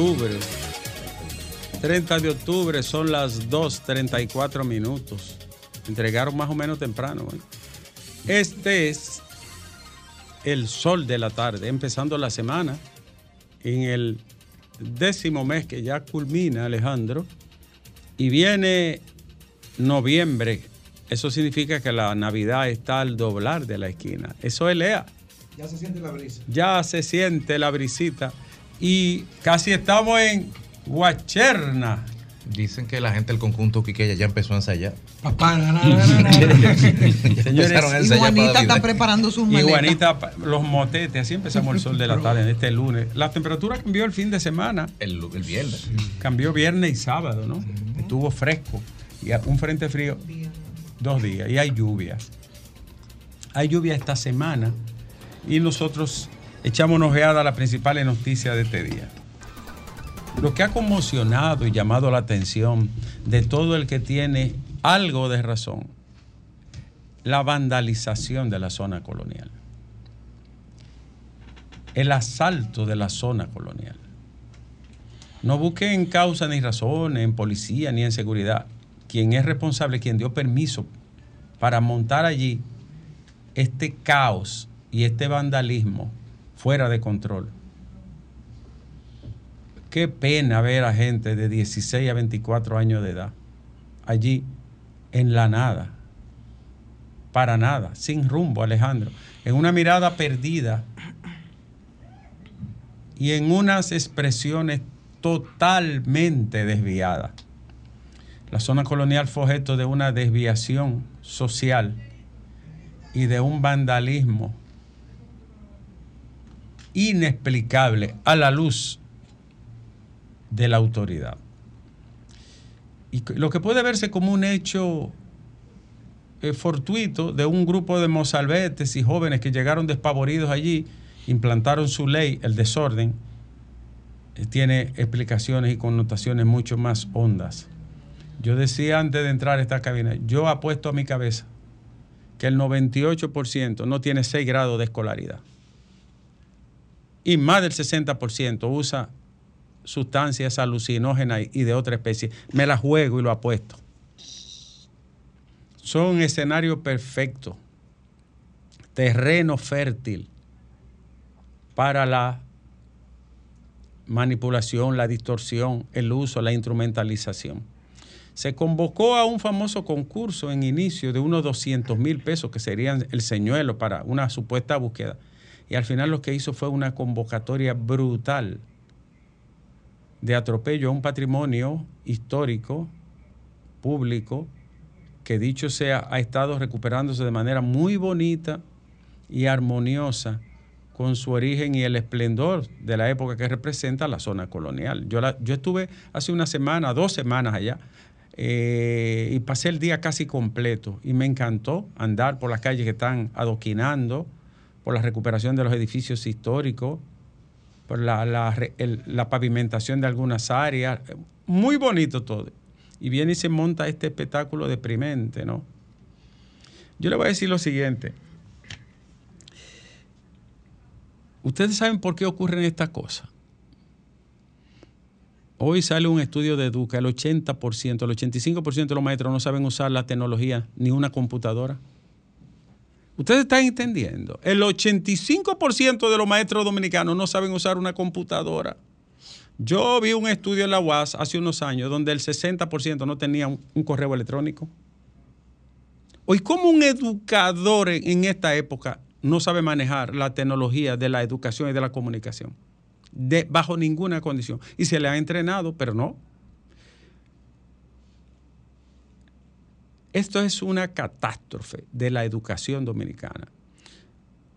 octubre 30 de octubre son las 2.34 minutos. Entregaron más o menos temprano. ¿eh? Este es el sol de la tarde, empezando la semana en el décimo mes que ya culmina Alejandro y viene noviembre. Eso significa que la Navidad está al doblar de la esquina. Eso es Lea. Ya se siente la brisa. Ya se siente la brisita y casi estamos en Guacherna. Dicen que la gente del conjunto Quiqueya ya empezó a ensayar. Papá, Señores, y Juanita está preparando sus Y maletas. Juanita, los motetes, así empezamos el sol de la tarde en este lunes. La temperatura cambió el fin de semana. El, el viernes. Cambió viernes y sábado, ¿no? Estuvo fresco. Y un frente frío, dos días. Y hay lluvias. Hay lluvia esta semana. Y nosotros echamos una ojeada a las principales noticias de este día. Lo que ha conmocionado y llamado la atención de todo el que tiene algo de razón, la vandalización de la zona colonial, el asalto de la zona colonial. No busquen en causa ni razones, en policía ni en seguridad. Quien es responsable, quien dio permiso para montar allí este caos y este vandalismo fuera de control. Qué pena ver a gente de 16 a 24 años de edad allí en la nada, para nada, sin rumbo, Alejandro, en una mirada perdida y en unas expresiones totalmente desviadas. La zona colonial fue objeto de una desviación social y de un vandalismo inexplicable a la luz de la autoridad. Y lo que puede verse como un hecho eh, fortuito de un grupo de mozalbetes y jóvenes que llegaron despavoridos allí, implantaron su ley, el desorden, eh, tiene explicaciones y connotaciones mucho más hondas. Yo decía antes de entrar a esta cabina, yo apuesto a mi cabeza que el 98% no tiene 6 grados de escolaridad. Y más del 60% usa sustancias alucinógenas y de otra especie. Me la juego y lo apuesto. Son escenarios perfectos, terreno fértil para la manipulación, la distorsión, el uso, la instrumentalización. Se convocó a un famoso concurso en inicio de unos 200 mil pesos, que serían el señuelo para una supuesta búsqueda. Y al final lo que hizo fue una convocatoria brutal de atropello a un patrimonio histórico, público, que dicho sea, ha estado recuperándose de manera muy bonita y armoniosa con su origen y el esplendor de la época que representa la zona colonial. Yo, la, yo estuve hace una semana, dos semanas allá, eh, y pasé el día casi completo y me encantó andar por las calles que están adoquinando, por la recuperación de los edificios históricos, por la, pavimentación de algunas áreas. Muy bonito todo. Y viene y se monta este espectáculo deprimente, ¿no? Yo le voy a decir lo siguiente. Ustedes saben por qué ocurren estas cosas. Hoy sale un estudio de Educa, el 80%, el 85% de los maestros no saben usar la tecnología ni una computadora. Ustedes están entendiendo. El 85% de los maestros dominicanos no saben usar una computadora. Yo vi un estudio en la UAS hace unos años donde el 60% no tenía un, correo electrónico. Hoy, ¿cómo un educador en, en, esta época no sabe manejar la tecnología de la educación y de la comunicación? De, bajo ninguna condición. Y se le ha entrenado, pero no. Esto es una catástrofe de la educación dominicana.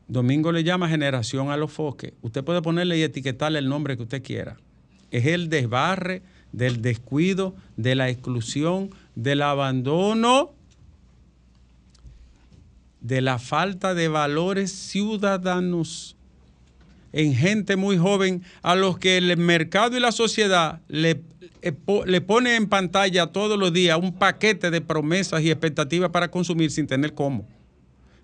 Domingo le llama generación a los foques. Usted puede ponerle y etiquetarle el nombre que usted quiera. Es el desbarre, del descuido, de la exclusión, del abandono de la falta de valores ciudadanos en gente muy joven a los que el mercado y la sociedad le, le pone en pantalla todos los días un paquete de promesas y expectativas para consumir sin tener cómo.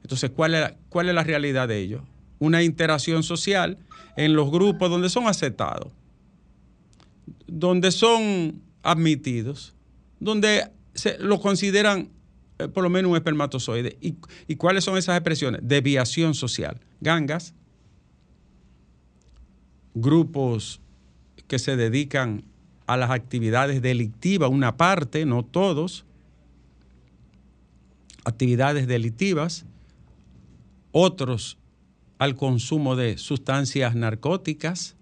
Entonces, ¿cuál es, cuál es la realidad de ellos? Una interacción social en los grupos donde son aceptados, donde son admitidos, donde se lo consideran eh, por lo menos un espermatozoide. ¿Y, ¿Y cuáles son esas expresiones? Deviación social. Gangas, grupos que se dedican a las actividades delictivas, una parte, no todos, actividades delictivas, otros al consumo de sustancias narcóticas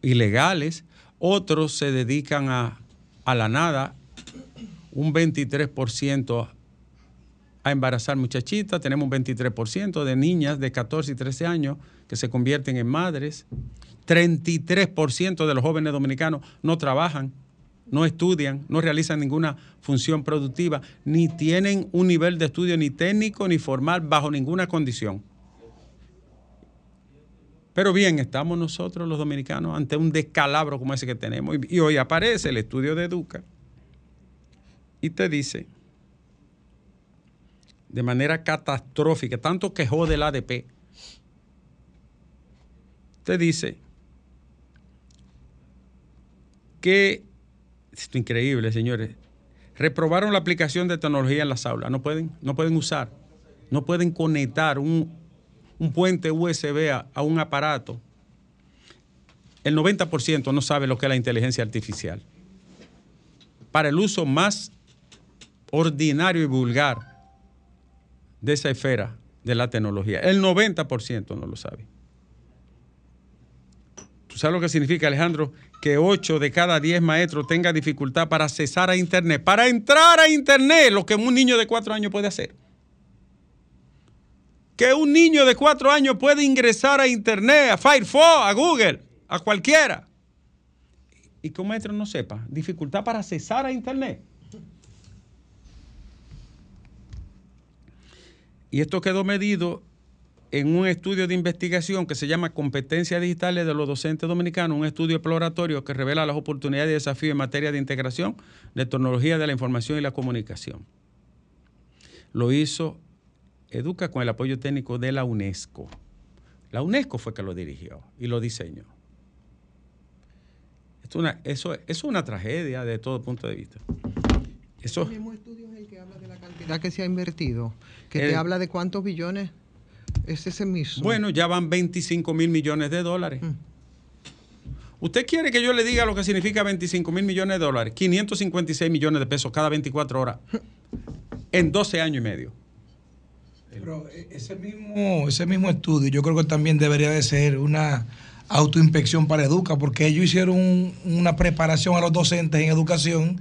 ilegales, otros se dedican a, a la nada, un 23% a embarazar muchachitas, tenemos un 23% de niñas de 14 y 13 años que se convierten en madres, 33% de los jóvenes dominicanos no trabajan, no estudian, no realizan ninguna función productiva, ni tienen un nivel de estudio ni técnico ni formal bajo ninguna condición. Pero bien, estamos nosotros los dominicanos ante un descalabro como ese que tenemos. Y, hoy aparece el estudio de Educa y te dice de manera catastrófica, tanto quejó del ADP, te dice que, esto es increíble, señores, reprobaron la aplicación de tecnología en las aulas, no pueden, no pueden usar, no pueden conectar un, un puente USB a, a un aparato, el 90% no sabe lo que es la inteligencia artificial. Para el uso más ordinario y vulgar de esa esfera de la tecnología, el 90% no lo sabe. ¿Tú sabes lo que significa, Alejandro? Que 8 de cada 10 maestros tenga dificultad para accesar a Internet, para entrar a Internet, lo que un niño de 4 años puede hacer que un niño de cuatro años puede ingresar a Internet, a Firefox, a Google, a cualquiera. Y que un maestro no sepa, dificultad para accesar a Internet. Y esto quedó medido en un estudio de investigación que se llama Competencias Digitales de los Docentes Dominicanos, un estudio exploratorio que revela las oportunidades y desafíos en materia de integración de tecnología de la información y la comunicación. Lo hizo Educa con el apoyo técnico de la UNESCO. La UNESCO fue que lo dirigió y lo diseñó. Una, eso, es una tragedia de todo punto de vista. Eso, el mismo estudio es el que habla de la cantidad que se ha invertido, que te habla de cuántos billones es ese mismo. Bueno, ya van 25 mil millones de dólares. Mm. ¿Usted quiere que yo le diga lo que significa 25 mil millones de dólares? 556 millones de pesos cada 24 horas en 12 años y medio. Pero eh, ese mismo, ese mismo estudio yo creo que también debería de ser una autoinspección para Educa, porque ellos hicieron una preparación a los docentes en educación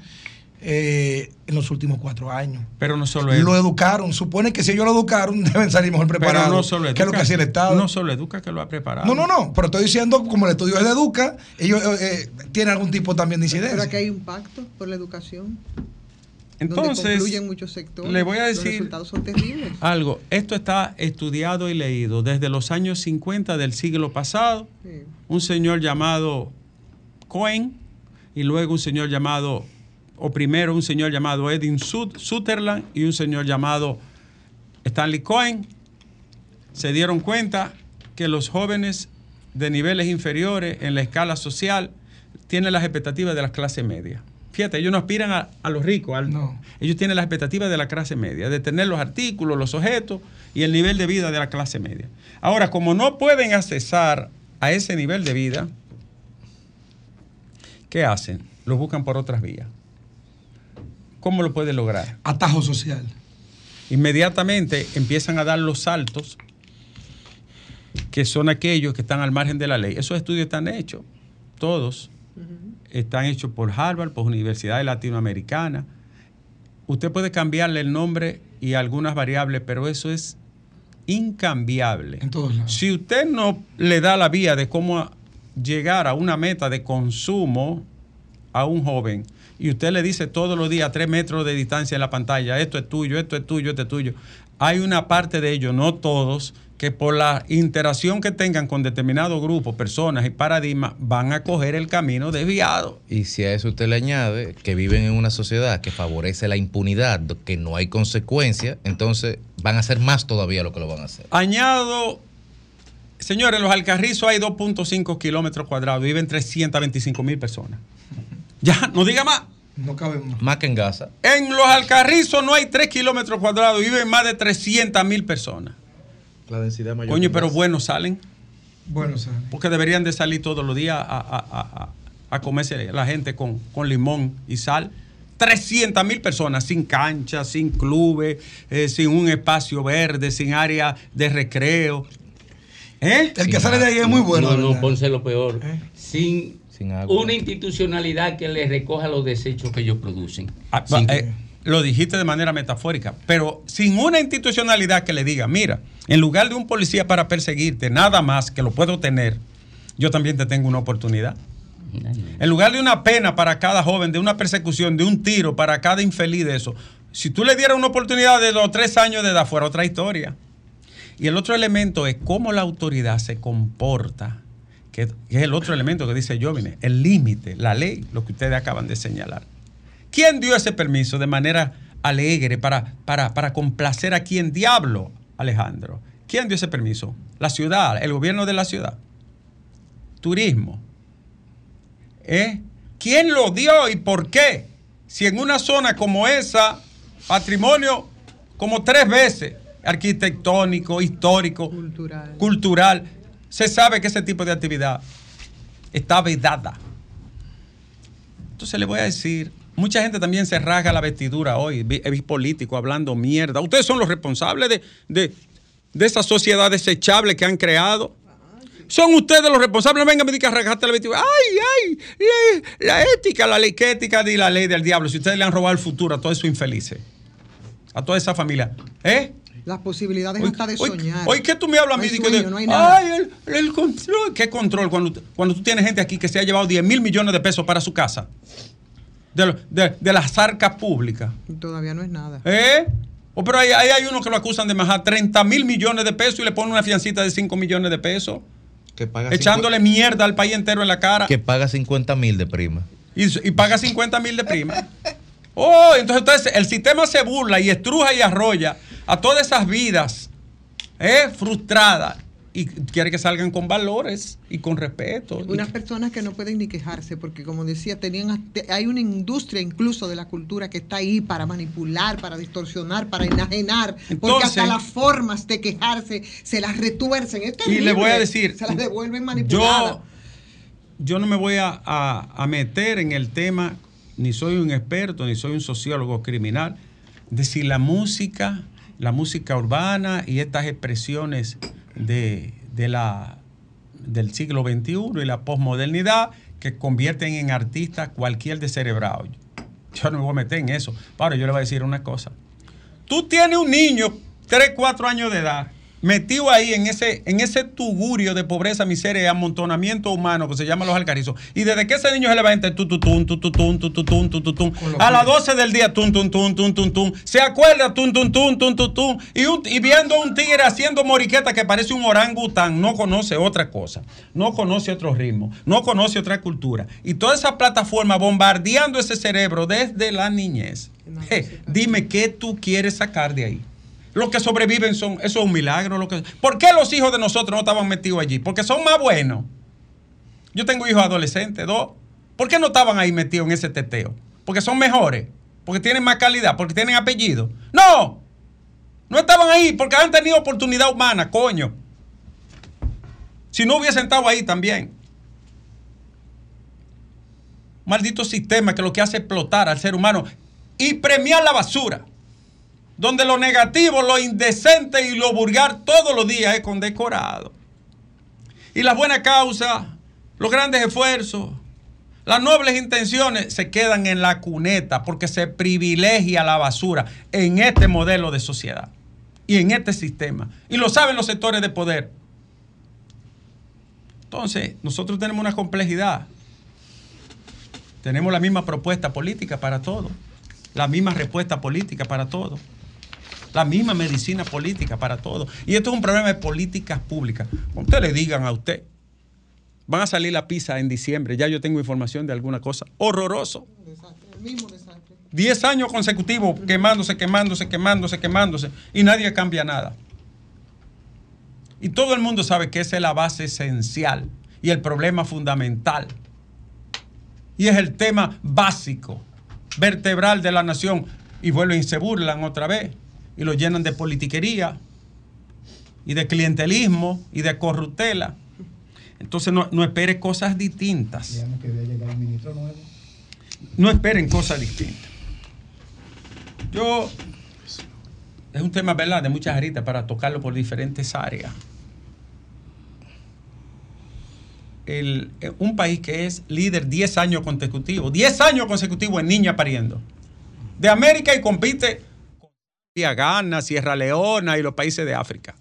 eh, en los últimos cuatro años. Pero no solo Lo educaron. Supone que si ellos lo educaron, deben salir mejor preparados. Pero no solo educa, que es lo que hacía el Estado. No solo Educa que lo ha preparado. No, no, no. Pero estoy diciendo, como el estudio es de Educa, ellos eh, tienen algún tipo también de incidencia. Pero aquí hay impacto por la educación. Entonces, muchos sectores, le voy a decir los resultados son terribles. algo. Esto está estudiado y leído desde los años 50 del siglo pasado. Un señor llamado Cohen y luego un señor llamado, o primero un señor llamado Edwin Sutherland y un señor llamado Stanley Cohen, se dieron cuenta que los jóvenes de niveles inferiores en la escala social tienen las expectativas de las clases medias. Fíjate, ellos no aspiran a, los ricos, ellos tienen las expectativas de la clase media, de tener los artículos, los objetos y el nivel de vida de la clase media. Ahora, como no pueden accesar a ese nivel de vida, ¿qué hacen? Los buscan por otras vías. ¿Cómo lo pueden lograr? Atajo social. Inmediatamente empiezan a dar los saltos que son aquellos que están al margen de la ley. Esos estudios están hechos, todos están hechos por Harvard, por universidades latinoamericanas. Usted puede cambiarle el nombre y algunas variables, pero eso es incambiable. Si usted no le da la vía de cómo llegar a una meta de consumo a un joven y usted le dice todos los días a tres metros de distancia en la pantalla, esto es tuyo, esto es tuyo, esto es tuyo, hay una parte de ellos, no todos, que por la interacción que tengan con determinados grupos, personas y paradigmas, van a coger el camino desviado. Y si a eso usted le añade que viven en una sociedad que favorece la impunidad, que no hay consecuencias, entonces van a hacer más todavía lo que lo van a hacer. Añado, señores, en los Alcarrizos hay 2.5 kilómetros cuadrados, viven 325 mil personas. Ya, no diga más. No cabe más. Más que en Gaza. En los Alcarrizos no hay 3 kilómetros cuadrados, viven más de 300 mil personas. La densidad mayor. Coño, pero Gaza. bueno, salen. Bueno, sale. Porque deberían de salir todos los días a, a- a- a- comerse la gente con, con limón y sal. 300 mil personas sin canchas, sin clubes, eh, sin un espacio verde, sin área de recreo. ¿Eh? El que sale de ahí es muy bueno. no, no, ¿verdad? Ponce lo peor. ¿Eh? Sin, Sin agua. una institucionalidad que les recoja los desechos que ellos producen. Ah, Sin- eh, lo dijiste de manera metafórica, pero sin una institucionalidad que le diga, mira, en lugar de un policía para perseguirte, nada más que lo puedo tener, yo también te tengo una oportunidad. En lugar de una pena para cada joven, de una persecución, de un tiro para cada infeliz de eso, si tú le dieras una oportunidad de los tres años de edad, fuera otra historia. Y el otro elemento es cómo la autoridad se comporta, que, que es el otro elemento que dice Jovine, el límite, la ley, lo que ustedes acaban de señalar. ¿Quién dio ese permiso de manera alegre para, para, para complacer a quién diablo, Alejandro? ¿Quién dio ese permiso? La ciudad, el gobierno de la ciudad. Turismo. ¿Eh? ¿Quién lo dio y por qué? Si en una zona como esa, patrimonio como tres veces, arquitectónico, histórico, Cultural. cultural, se sabe que ese tipo de actividad está vedada. Entonces le voy a decir, mucha gente también se rasga la vestidura hoy, visto políticos hablando mierda. Ustedes son los responsables de, de, de esa sociedad desechable que han creado. Son ustedes los responsables. No vengan a me digan a rasgarte la vestidura. Ay, ay, la, ética, la ley, ¿qué ética de la ley del diablo? Si ustedes le han robado el futuro a todos esos infelices, a toda esa familia. ¿Eh? Las posibilidades Hoy, hasta de hoy- soñar. hoy que tú me hablas a No mí de que sueño, de- no hay nada. ay, el, el control, ¿qué control? Cuando, cuando tú tienes gente aquí que se ha llevado 10 mil millones de pesos para su casa, de, de- de las arcas públicas, Todavía no es nada. ¿eh? O pero ahí, ahí hay unos que lo acusan de majar 30 mil millones de pesos y le ponen una fiancita de 5 millones de pesos, Que paga echándole mierda al país entero en la cara Que paga 50 mil de prima. y, y paga 50 mil de prima. Oh, entonces, entonces el sistema se burla y estruja y arrolla a todas esas vidas eh, frustradas y quiere que salgan con valores y con respeto. Unas personas que no pueden ni quejarse porque, como decía, tenían hay una industria incluso de la cultura que está ahí para manipular, para distorsionar, para enajenar, porque hasta las formas de quejarse se las retuercen. Es Y le voy a decir, se las devuelven manipuladas. yo, yo no me voy a, a- a meter en el tema, ni soy un experto, ni soy un sociólogo criminal, de si la música, la música urbana y estas expresiones de, de la, del siglo XXI y la posmodernidad que convierten en artistas cualquier descerebrado. Yo no me voy a meter en eso. Ahora yo le voy a decir una cosa. Tú tienes un niño, 3, 4 años de edad, metido ahí en ese, en ese tugurio de pobreza, miseria y amontonamiento humano que se llama los alcarizos. Y desde que ese niño se levanta, tu, tu, tun, tu, tu, tun, tu, tu, tun, tu, tu, tun, Con los a las pies. 12 del día, tun, tun, tun, tun, tun, tun, se acuerda, tun, tun, tun, tun, tun, tun, y, un- y viendo a un tigre haciendo moriqueta que parece un orangután, no conoce otra cosa, no conoce otro ritmo, no conoce otra cultura. Y toda esa plataforma bombardeando ese cerebro desde la niñez. Dime qué tú quieres sacar de ahí. Los que sobreviven son, eso es un milagro. Lo que, ¿Por qué los hijos de nosotros no estaban metidos allí? Porque son más buenos. Yo tengo hijos adolescentes, dos. ¿Por qué no estaban ahí metidos en ese teteo? Porque son mejores, porque tienen más calidad, porque tienen apellido. No, no estaban ahí porque han tenido oportunidad humana, coño. Si no hubiesen estado ahí también. Maldito sistema que lo que hace es explotar al ser humano y premiar la basura donde lo negativo, lo indecente y lo vulgar todos los días es condecorado. Y las buenas causas, los grandes esfuerzos, las nobles intenciones se quedan en la cuneta porque se privilegia la basura en este modelo de sociedad y en este sistema. Y lo saben los sectores de poder. Entonces, nosotros tenemos una complejidad. Tenemos la misma propuesta política para todo, la misma respuesta política para todo. La misma medicina política para todo. Y esto es un problema de políticas públicas. Cuando usted le digan a usted, van a salir la pizza en diciembre, ya yo tengo información de alguna cosa. Horroroso. Desastre, el mismo desastre. 10 años consecutivos quemándose, quemándose, quemándose, quemándose y nadie cambia nada. Y todo el mundo sabe que esa es la base esencial y el problema fundamental. Y es el tema básico, vertebral de la nación. Y vuelven y se burlan otra vez y lo llenan de politiquería y de clientelismo y de corruptela. Entonces no, no espere cosas distintas. No esperen cosas distintas. Yo, es un tema, ¿verdad?, de muchas aritas para tocarlo por diferentes áreas. El- un país que es líder 10 años consecutivos, 10 años consecutivos en niña pariendo. De América y compite Ghana, Sierra Leona y los países de África.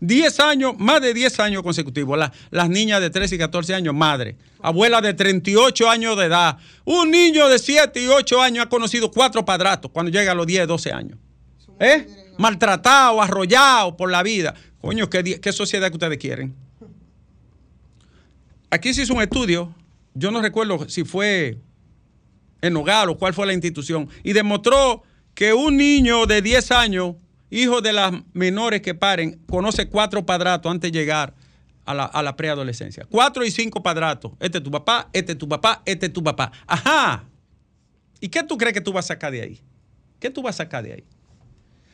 10 años, más de 10 años consecutivos. La- las niñas de 13 y 14 años, madre. Abuela de 38 años de edad. Un niño de 7 y 8 años ha conocido cuatro padratos cuando llega a los 10, 12 años. ¿Eh? Maltratado, arrollado por la vida. Coño, ¿qué, qué sociedad que ustedes quieren? Aquí se hizo un estudio, yo no recuerdo si fue en Nogales o cuál fue la institución, y demostró que un niño de 10 años, hijo de las menores que paren, conoce cuatro padratos antes de llegar a la, a la preadolescencia. Cuatro y cinco padratos. Este es tu papá, este es tu papá, este es tu papá. Ajá. ¿Y qué tú crees que tú vas a sacar de ahí? ¿Qué tú vas a sacar de ahí?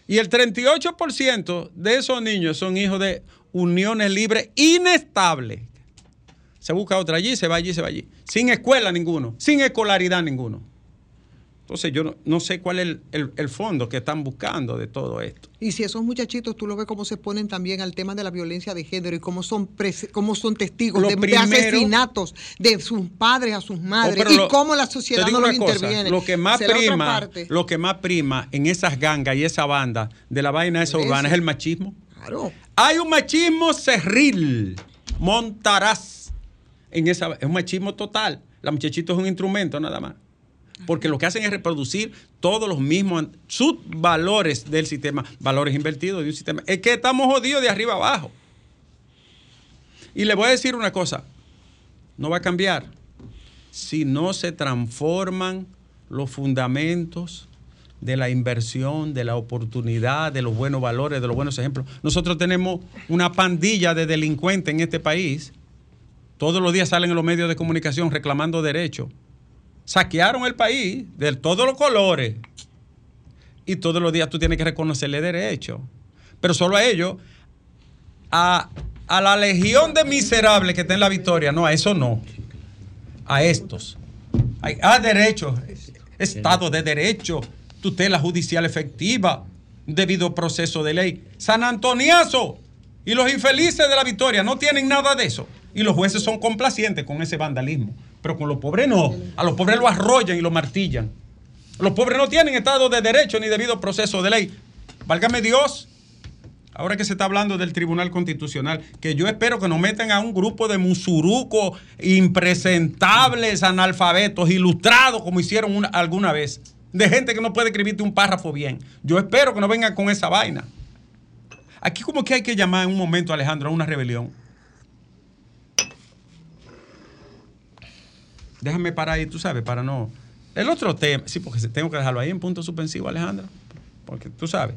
Y el 38% de esos niños son hijos de uniones libres inestables. Se busca otra allí, se va allí, se va allí. Sin escuela ninguno, sin escolaridad ninguno. Entonces yo no, no sé cuál es el, el- el fondo que están buscando de todo esto. Y si esos muchachitos, tú lo ves cómo se ponen también al tema de la violencia de género y cómo son, cómo son testigos de, asesinatos de sus padres a sus madres Oh, y lo- cómo la sociedad no los cosa, interviene. Lo que más prima, lo que más prima en esas gangas y esa banda de la vaina esa urbana es el machismo. Claro. Hay un machismo cerril, montaraz. En esa, es un machismo total. La muchachita es un instrumento nada más. Porque lo que hacen es reproducir todos los mismos subvalores del sistema, valores invertidos de un sistema. Es que estamos jodidos de arriba abajo. Y le voy a decir una cosa, no va a cambiar si no se transforman los fundamentos de la inversión, de la oportunidad, de los buenos valores, de los buenos ejemplos. Nosotros tenemos una pandilla de delincuentes en este país. Todos los días salen en los medios de comunicación reclamando derechos. Saquearon el país de todos los colores. Y todos los días tú tienes que reconocerle derechos. Pero solo a ellos, a, a la legión de miserables que está en la victoria, no, a eso no. A estos. Ah, derechos. Estado de derecho, tutela judicial efectiva, debido proceso de ley. San Antoniazo y los infelices de la victoria no tienen nada de eso. Y los jueces son complacientes con ese vandalismo. Pero con los pobres no. A los pobres lo arrollan y lo martillan. Los pobres no tienen estado de derecho ni debido proceso de ley. Válgame Dios. Ahora que se está hablando del Tribunal Constitucional, que yo espero que nos metan a un grupo de musurucos impresentables, analfabetos, ilustrados, como hicieron una- alguna vez, de gente que no puede escribirte un párrafo bien. Yo espero que no vengan con esa vaina. Aquí como que hay que llamar en un momento, Alejandro, a una rebelión. Déjame parar ahí, tú sabes, para no... El otro tema, sí, porque tengo que dejarlo ahí en punto suspensivo, Alejandro, porque tú sabes.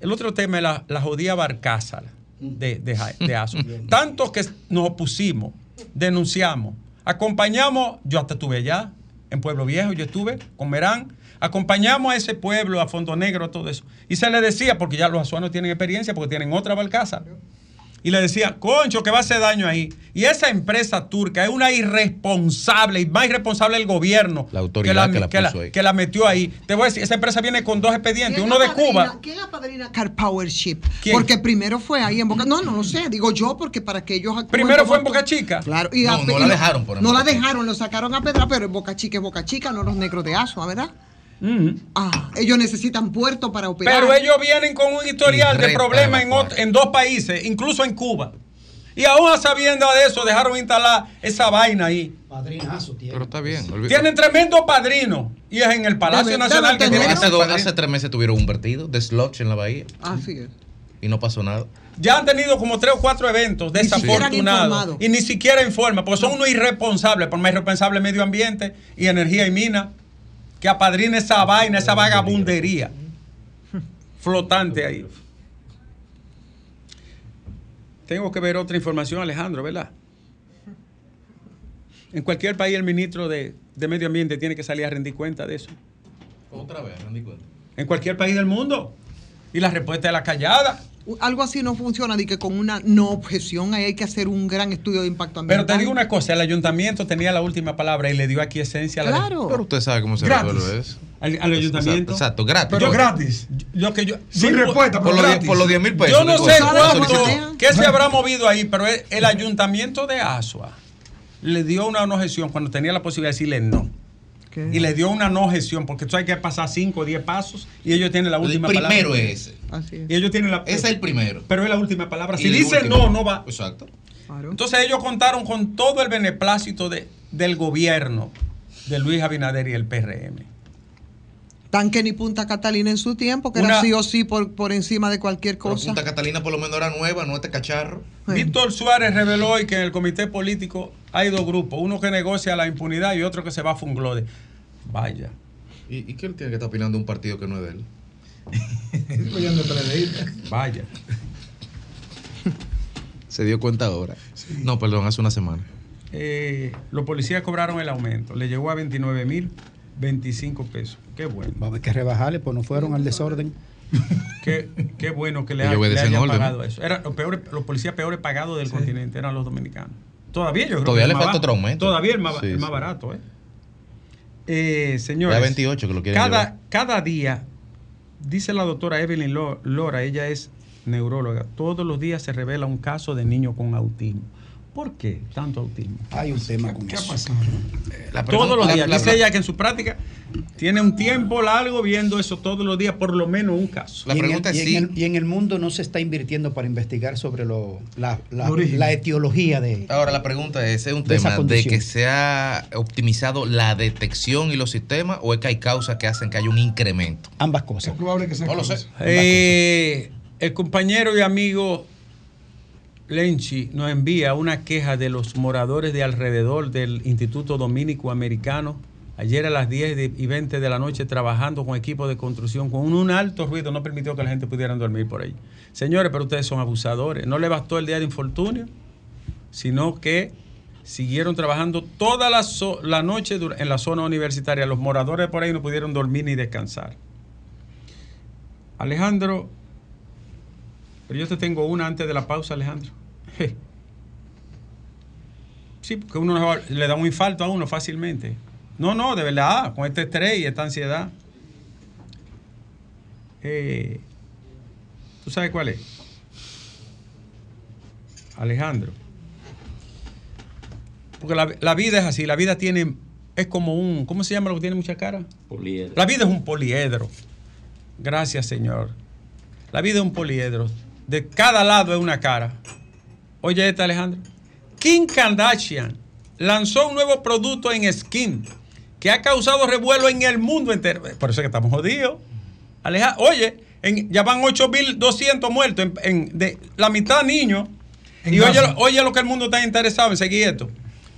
El otro tema es la, la jodida barcaza de, de, de Aso. Tanto que nos opusimos, denunciamos, acompañamos, yo hasta estuve allá, en Pueblo Viejo, yo estuve con Merán, acompañamos a ese pueblo, a Fondo Negro, todo eso. Y se le decía, porque ya los azuanos tienen experiencia, porque tienen otra barcaza. Y le decía, concho, que va a hacer daño ahí. Y esa empresa turca es una irresponsable y más irresponsable el gobierno. La autoridad que la que puso ahí. que la metió ahí. Te voy a decir, esa empresa viene con dos expedientes, ¿Quién uno de Cuba. ¿Quién apadrina Car Power Ship? ¿Quién? Porque primero fue ahí en Boca. No, no lo sé. Digo yo, porque para que ellos Primero fue en Boca Chica. Claro. Y No, a- no y la dejaron por No la dejaron, lo sacaron a pedra, pero en Boca Chica es Boca Chica, no los negros de Asua, ¿verdad? Ujú. Ah, ellos necesitan puerto para operar. Pero ellos vienen con un historial de problemas en, dos países, incluso en Cuba. Y aún a sabiendo de eso, dejaron instalar esa vaina ahí. Padrinazo tiene. Pero está bien. Tienen tremendo padrino. Y es en el Palacio Debe- Nacional debe que tienen hace, dos- hace tres meses tuvieron un vertido de sludge en la bahía Así es. y no pasó nada. Ya han tenido como tres o cuatro eventos desafortunados. Y ni siquiera informan, porque son unos irresponsables, por más irresponsable medio ambiente y energía y mina, que apadrina esa vaina, esa vagabundería flotante ahí. Tengo que ver otra información, Alejandro, ¿verdad? En cualquier país el ministro de, de Medio Ambiente tiene que salir a rendir cuenta de eso. Otra vez, me di cuenta. En cualquier país del mundo. Y la respuesta es la callada. Algo así no funciona, de que con una no objeción ahí hay que hacer un gran estudio de impacto Pero ambiental. te digo una cosa, el ayuntamiento tenía la última palabra y le dio aquí esencia a la Claro. Pero usted sabe cómo se resuelve eso. al, al ayuntamiento. Exacto, exacto, gratis. Pero Pero gratis. Lo que yo, Sin yo- respuesta, por, pero los die- gratis. por los 10 mil pesos. Yo no sé cuánto, qué se habrá movido ahí, pero el, el ayuntamiento de Asua le dio una no gestión cuando tenía la posibilidad de decirle no. Y le dio una no gestión, porque tú hay que pasar 5 o 10 pasos y ellos tienen la El última primero palabra. es ese. Así es. Y ellos tienen la. Ese es el primero. Pero es la última palabra. Si el dice último. no, no va. Exacto. Claro. Entonces ellos contaron con todo el beneplácito de, del gobierno de Luis Abinader y el PRM. Tan que ni Punta Catalina en su tiempo, que Una- era sí o sí por, por encima de cualquier cosa. Punta Catalina por lo menos era nueva, no este cacharro. Víctor Suárez reveló hoy que en el comité político hay dos grupos, uno que negocia la impunidad y otro que se va a funglode. Vaya. ¿Y, y qué él tiene que estar opinando de un partido que no es de él? Vaya. Se dio cuenta ahora. No, perdón, hace una semana. Eh, los policías cobraron el aumento. Le llegó a 29 mil 25 pesos. Qué bueno. Va a haber que rebajarle, pues no fueron al desorden. Qué, qué bueno que le, ha- le hayan orden, pagado eso. Eran los, peores, los policías peores pagados del continente eran los dominicanos. Todavía yo creo Todavía que le falta otro aumento. Todavía el más, Sí, el más sí. barato, ¿eh? Eh, señores. Ya 28 que lo quieren cada, llevar. cada día, dice la doctora Evelyn Lo- Lora, ella es neuróloga, todos los días se revela un caso de niño con autismo. ¿Por qué tanto autismo? Hay un tema con ¿Qué ha pasado? La Todos los días. la- Dice ella que en su práctica tiene un tiempo largo viendo eso todos los días, por lo menos un caso. La y, en pregunta el, es y si- en el- y en el mundo no se está invirtiendo para investigar sobre lo, la, etiología de... Ahora la pregunta es, ¿es un De tema de que se ha optimizado la detección y los sistemas o es que hay causas que hacen que haya un incremento? Ambas Es cosas. probable que sea No lo sé. Eh, el compañero y amigo Lenchi nos envía una queja de los moradores de alrededor del Instituto Dominico Americano. Ayer a las 10 de- y 20 de la noche trabajando con equipos de construcción con un, alto ruido, no permitió que la gente pudiera dormir por ahí. Señores, pero ustedes son abusadores. No le bastó el día de infortunio, sino que siguieron trabajando toda la, la noche en la zona universitaria. Los moradores por ahí no pudieron dormir ni descansar. Alejandro, pero yo te tengo una antes de la pausa, Alejandro. Sí, porque uno le da un infarto a uno fácilmente. No, no, de verdad, con este estrés y esta ansiedad. Eh, ¿Tú sabes cuál es? Alejandro. Porque la, la vida es así, la vida tiene, es como un, ¿cómo se llama lo que tiene mucha cara? Poliedro. La vida es un poliedro. Gracias, Señor. La vida es un poliedro. De cada lado es una cara. Oye, esta, Alejandro. Kim Kardashian lanzó un nuevo producto en skin que ha causado revuelo en el mundo entero. Por eso es que estamos jodidos. Aleja, oye, en- ya van 8.200 muertos, en, en- de, la mitad niños. Y oye, oye lo que el mundo está interesado en seguir esto.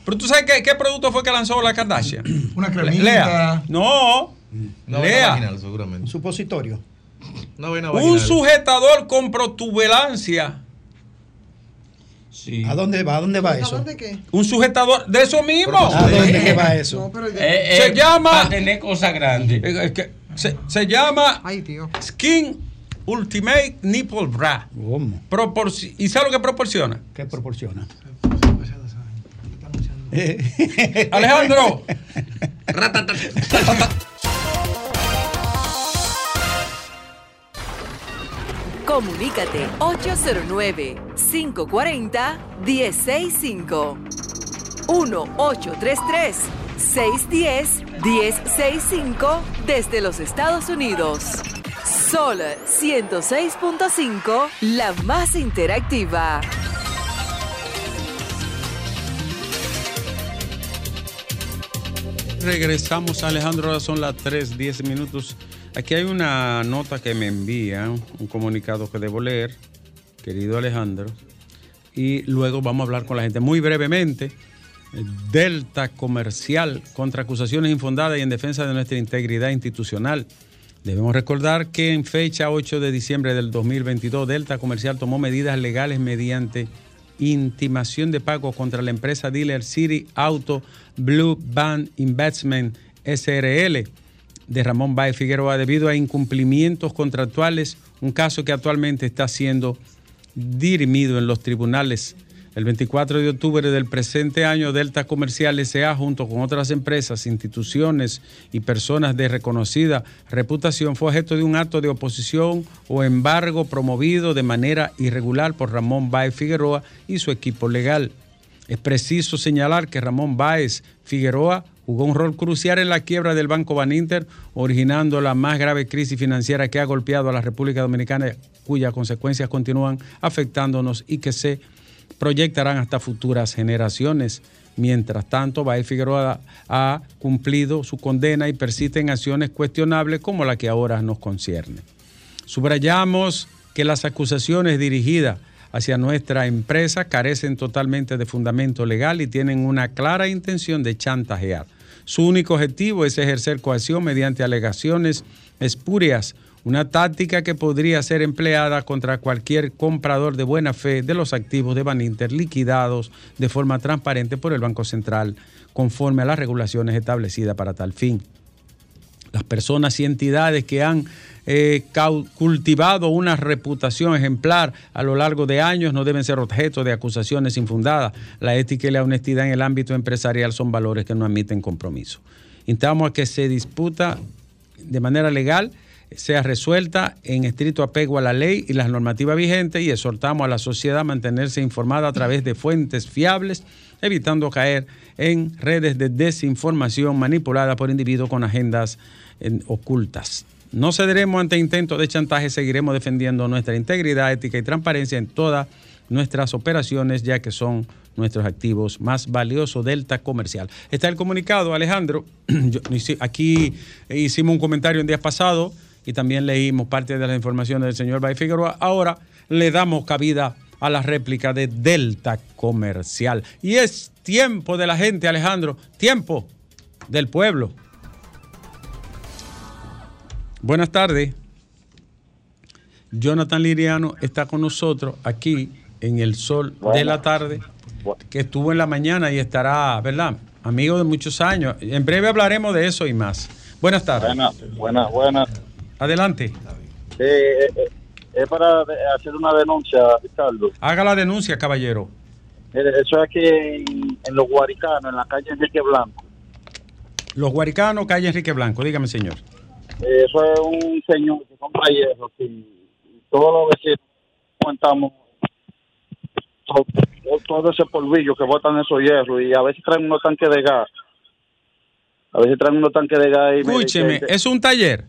Pero tú sabes qué, qué producto fue que lanzó la Kardashian. Una cremita. Lea. No. No, Lea. vaginal, seguramente. Un supositorio. Una vaina Un sujetador con protuberancia. Sí. ¿A dónde va? ¿A dónde va eso? ¿Sabes de qué? Un sujetador de eso mismo. ¿A dónde que va No, eso? pero de- Eh, Se eh, llama- Para tener cosas grandes. Eh, es que se, se llama Ay, Dios. Skin Ultimate Nipple Bra. ¿Cómo? Proporci- ¿Y sabe lo que proporciona? ¿Qué proporciona? Alejandro. Comunícate 809-540-1065. 1-833-610-1065 desde los Estados Unidos. Sol 106.5, la más interactiva. Regresamos, Alejandro, ahora son las 3, minutos. Aquí hay una nota que me envía, un comunicado que debo leer, querido Alejandro. Y luego vamos a hablar con la gente muy brevemente. Delta Comercial contra acusaciones infundadas y en defensa de nuestra integridad institucional. Debemos recordar que en fecha 8 de diciembre del 2022, Delta Comercial tomó medidas legales mediante intimación de pago contra la empresa dealer City Auto Blue Band Investment SRL de Ramón Baez Figueroa debido a incumplimientos contractuales, un caso que actualmente está siendo dirimido en los tribunales. El 24 de octubre del presente año, Delta Comercial SA, junto con otras empresas, instituciones y personas de reconocida reputación, fue objeto de un acto de oposición o embargo promovido de manera irregular por Ramón Báez Figueroa y su equipo legal. Es preciso señalar que Ramón Báez Figueroa jugó un rol crucial en la quiebra del Banco Baninter, originando la más grave crisis financiera que ha golpeado a la República Dominicana, cuyas consecuencias continúan afectándonos y que se proyectarán hasta futuras generaciones. Mientras tanto, Baez Figueroa ha cumplido su condena y persiste en acciones cuestionables como la que ahora nos concierne. Subrayamos que las acusaciones dirigidas hacia nuestra empresa carecen totalmente de fundamento legal y tienen una clara intención de chantajear. Su único objetivo es ejercer coacción mediante alegaciones espurias, una táctica que podría ser empleada contra cualquier comprador de buena fe de los activos de Baninter liquidados de forma transparente por el Banco Central, conforme a las regulaciones establecidas para tal fin. Las personas y entidades que han eh, cultivado una reputación ejemplar a lo largo de años no deben ser objeto de acusaciones infundadas. La ética y la honestidad en el ámbito empresarial son valores que no admiten compromiso. Instamos a que se disputa de manera legal sea resuelta en estricto apego a la ley y las normativas vigentes y exhortamos a la sociedad a mantenerse informada a través de fuentes fiables, evitando caer en redes de desinformación manipulada por individuos con agendas ocultas. No cederemos ante intentos de chantaje, seguiremos defendiendo nuestra integridad, ética y transparencia en todas nuestras operaciones, ya que son nuestros activos más valiosos, Delta Comercial. Está el comunicado, Alejandro. Aquí hicimos un comentario en días pasados y también leímos parte de las informaciones del señor Bay Figueroa. Ahora le damos cabida a la réplica de Delta Comercial. Y es tiempo de la gente, Alejandro, tiempo del pueblo. Buenas tardes. Jonathan Liriano está con nosotros aquí en el sol de la tarde, que estuvo en la mañana y estará, ¿verdad? Amigo de muchos años. En breve hablaremos de eso y más. Buenas tardes. Buenas, buenas, buenas. Adelante. Sí, eh, eh, es para hacer una denuncia, Ricardo. Haga la denuncia, caballero. Eso es aquí en, en Los Guaricanos, en la calle Enrique Blanco. Los Guaricanos, calle Enrique Blanco. Dígame, señor. Eh, Eso es un señor que compra hierro y, todos los vecinos contamos todo, todo ese polvillo que botan esos hierros y a veces traen unos tanques de gas. A veces traen unos tanques de gas y me Escúcheme, dice- es un taller.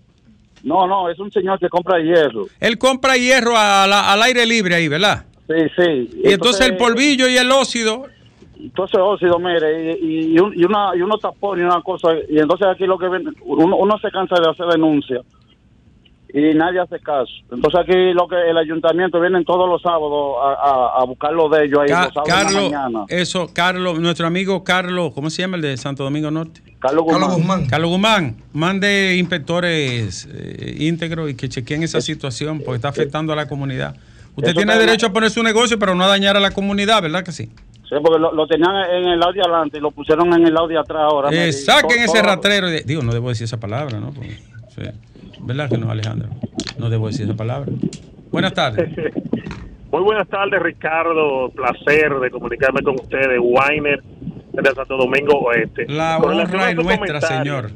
No, no, es un señor que compra hierro. Él compra hierro a la- al aire libre ahí, ¿verdad? Sí, sí. Y entonces el polvillo y el óxido. Entonces, óxido, mire, y, y, y una, y unos tapones y una cosa. Y entonces aquí lo que ven, uno, uno se cansa de hacer denuncia y nadie hace caso. Entonces aquí lo que el ayuntamiento vienen todos los sábados a, a, a buscar lo de ellos ahí Ca- los sábados la Carlos, mañana. eso, Carlos, nuestro amigo Carlos, ¿cómo se llama el de Santo Domingo Norte? Carlos Guzmán. Carlos Guzmán, mande inspectores eh, íntegros y que chequeen esa situación porque está afectando a la comunidad. Usted Eso tiene derecho a poner su negocio, pero no a dañar a la comunidad, ¿verdad que sí? Sí, porque lo, lo tenían en el lado de adelante y lo pusieron en el lado de atrás ahora. Eh, y saquen todo- ese todo- rastrero. de- digo, no debo decir esa palabra, ¿no? Porque, sí. ¿Verdad que no, Alejandro? No debo decir esa palabra. Buenas tardes. Muy buenas tardes, Ricardo. Placer de comunicarme con ustedes. Weiner, desde Santo Domingo Oeste. La honra es nuestra, señor.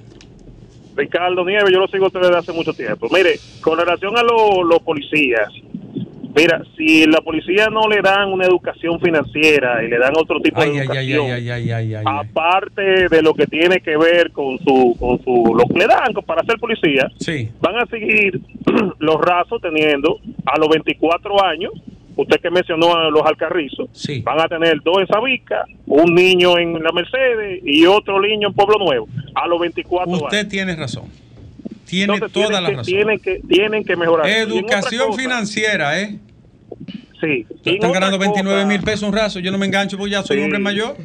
Ricardo Nieves, yo lo sigo a ustedes desde hace mucho tiempo. Mire, con relación a lo- los policías, mira, si la policía no le dan una educación financiera y le dan otro tipo Ay, de educación, ay, ay, aparte de lo que tiene que ver con su, con su, lo que le dan para ser policía, Sí. van a seguir los rasos teniendo a los 24 años, usted que mencionó a los alcarrizos, van a tener dos en Sabica, un niño en la Mercedes y otro niño en Pueblo Nuevo. a los 24 Usted años. tiene razón. Tiene Entonces, toda tienen la que- razón. Tienen que, tienen que mejorar. Educación cosa- financiera, ¿eh? Sí. Están ganando 29 cosa- mil pesos un raso. Yo no me engancho porque ya soy Sí. hombre mayor.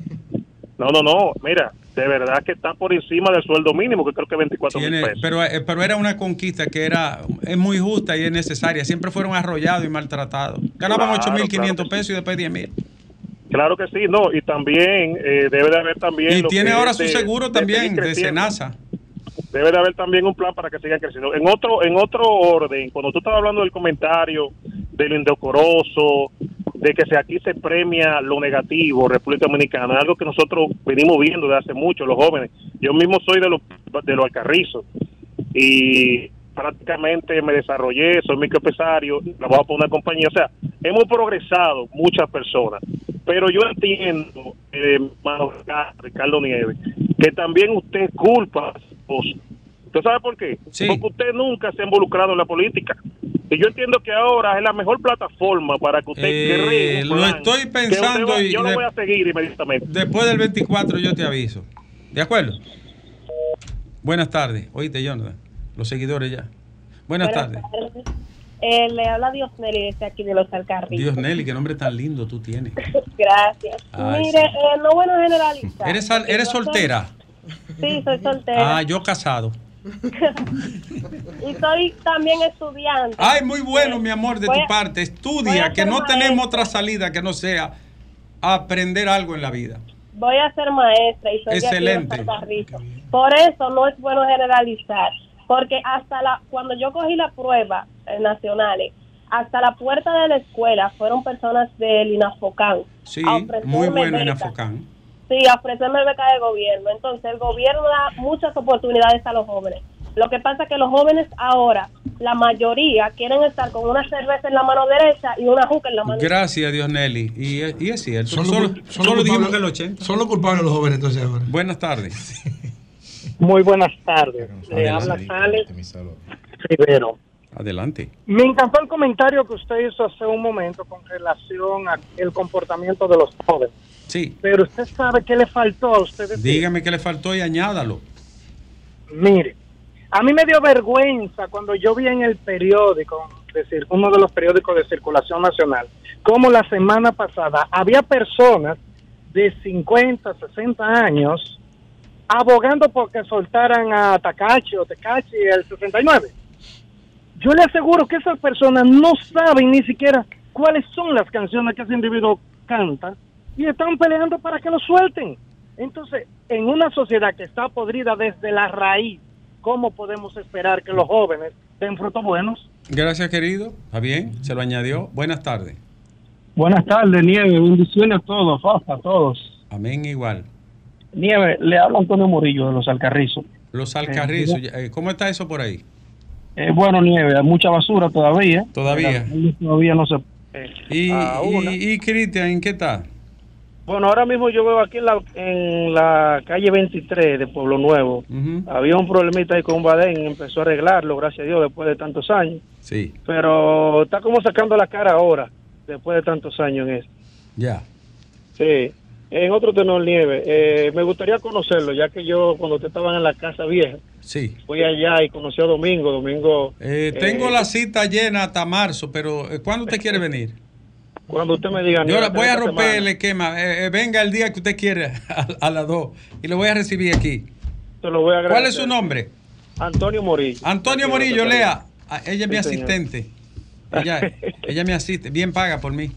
No, no, no. Mira, de verdad que está por encima del sueldo mínimo, que creo que 24 mil pesos. pero, eh, pero era una conquista que era es muy justa y es necesaria. Siempre fueron arrollados y maltratados. Ganaban Claro, 8.500 claro que pesos y después 10.000. Claro que sí, no. Y también eh, debe de haber también. Y lo tiene que ahora su de- seguro de también de creciendo. Senasa. Debe de haber también un plan para que sigan creciendo. En otro, en otro orden, cuando tú estabas hablando del comentario de lo indecoroso, de que se, aquí se premia lo negativo, República Dominicana, algo que nosotros venimos viendo desde hace mucho, los jóvenes. Yo mismo soy de los de los alcarrizos y prácticamente me desarrollé, soy microempresario, trabajo por una compañía, o sea, hemos progresado muchas personas, pero yo entiendo, eh, Ricardo Nieves, que también usted culpa a esposo. ¿Usted sabe por qué? Porque usted nunca se ha involucrado en la política. Y yo entiendo que ahora es la mejor plataforma para que usted Eh, lo estoy usted pensando va- y yo lo voy a seguir inmediatamente. Después del 24 yo te aviso. ¿De acuerdo? Buenas tardes. Oíste, Jonathan. Los seguidores ya. Buenas, tardes. Eh, le habla Diosneli desde aquí de los Alcarrizos. Dios Nelly, qué nombre tan lindo tú tienes. Gracias. Ay, Mire, sí. eh, no bueno generalizar. ¿Eres, eres soy- soltera? sí, soy soltera. Ah, yo casado. Y soy también estudiante. Ay, muy bueno, mi amor, de Voy tu parte. Estudia, que no maestra. tenemos otra salida que no sea aprender algo en la vida. Voy a ser maestra y soy de aquí de Excelente. Por eso no es bueno generalizar. Porque hasta la cuando yo cogí la prueba eh, nacionales, hasta la puerta de la escuela fueron personas del INAFOCAN. Sí, muy bueno. Afocán. Sí, a ofrecerme beca de gobierno. Entonces, el gobierno da muchas oportunidades a los jóvenes. Lo que pasa es que los jóvenes ahora, la mayoría, quieren estar con una cerveza en la mano derecha y una juca en la mano Gracias, Dios Nelly. Y, es- y es cierto. Son los solo solo los dijimos culpables- que el 80. Son los culpables los jóvenes entonces ahora. Buenas tardes. Muy buenas tardes. Le habla Alex Rivero. Adelante. Me encantó el comentario que usted hizo hace un momento con relación al comportamiento de los jóvenes. Sí. Pero usted sabe qué le faltó a usted decir. Dígame qué le faltó y añádalo. Mire, a mí me dio vergüenza cuando yo vi en el periódico, decir, uno de los periódicos de circulación nacional, como la semana pasada había personas de 50, 60 años abogando porque soltaran a Takachi o Tekachi el 69. Yo le aseguro que esas personas no saben ni siquiera cuáles son las canciones que ese individuo canta y están peleando para que lo suelten. Entonces, en una sociedad que está podrida desde la raíz, ¿cómo podemos esperar que los jóvenes den frutos buenos? Gracias, querido. Está bien, se lo añadió. Buenas tardes. Buenas tardes, Nieve. Bendiciones a todos, Fausta, a todos. Amén, igual. Nieve, le habla Antonio Morillo de Los Alcarrizos. Los alcarrizos, eh, ¿cómo está eso por ahí? Eh, bueno, Nieve, hay mucha basura todavía. Todavía. Todavía no se... Y, Ah, una. y, y Cristian, ¿en qué está? Bueno, ahora mismo yo veo aquí en la, en la calle 23 de Pueblo Nuevo. Había un problemita ahí con badén, empezó a arreglarlo, gracias a Dios, después de tantos años. Sí, Pero está como sacando la cara ahora, después de tantos años en eso. ya. Sí. En otro tenor nieve, eh, me gustaría conocerlo, ya que yo cuando ustedes estaban en la casa vieja, Sí. fui allá y conocí a Domingo. Domingo. Eh, tengo eh, la cita llena hasta marzo, pero eh, ¿cuándo usted quiere venir? Cuando usted me diga. Yo voy a romper semana, el esquema. Eh, eh, venga el día que usted quiera, a, a las 2, y lo voy a recibir aquí. te lo voy a ¿Cuál es agradecer. su nombre? Antonio Morillo. Antonio Morillo, lea. Ah, Ella es mi Sí, asistente. Ella, ella me asiste, bien paga por mí.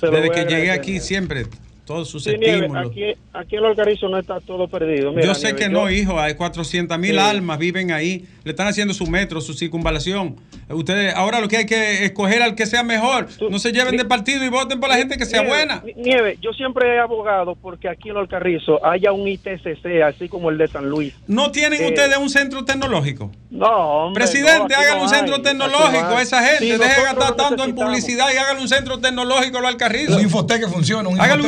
Se Desde que llegué agradecer, aquí siempre, todos sus Sí, aquí, aquí en el Alcarizo no está todo perdido. Mira, yo sé Nieve, que yo- no, hijo, hay 400 mil Sí. almas viven ahí, le están haciendo su metro, su circunvalación. Eh, Ustedes, ahora lo que hay que escoger al que sea mejor, no se lleven de partido y voten por la gente que sea Nieve, buena. Nieve, yo siempre he abogado porque aquí en el Alcarrizo haya un ITCC, así como el de San Luis. ¿No tienen Eh, ustedes un centro tecnológico? No, hombre, Presidente, no, aquí hágale no un centro hay, tecnológico a esa gente, Sí, deje de gastar tanto en publicidad y hágale un centro tecnológico al Alcarrizo. Un infote que funciona. Un Hágale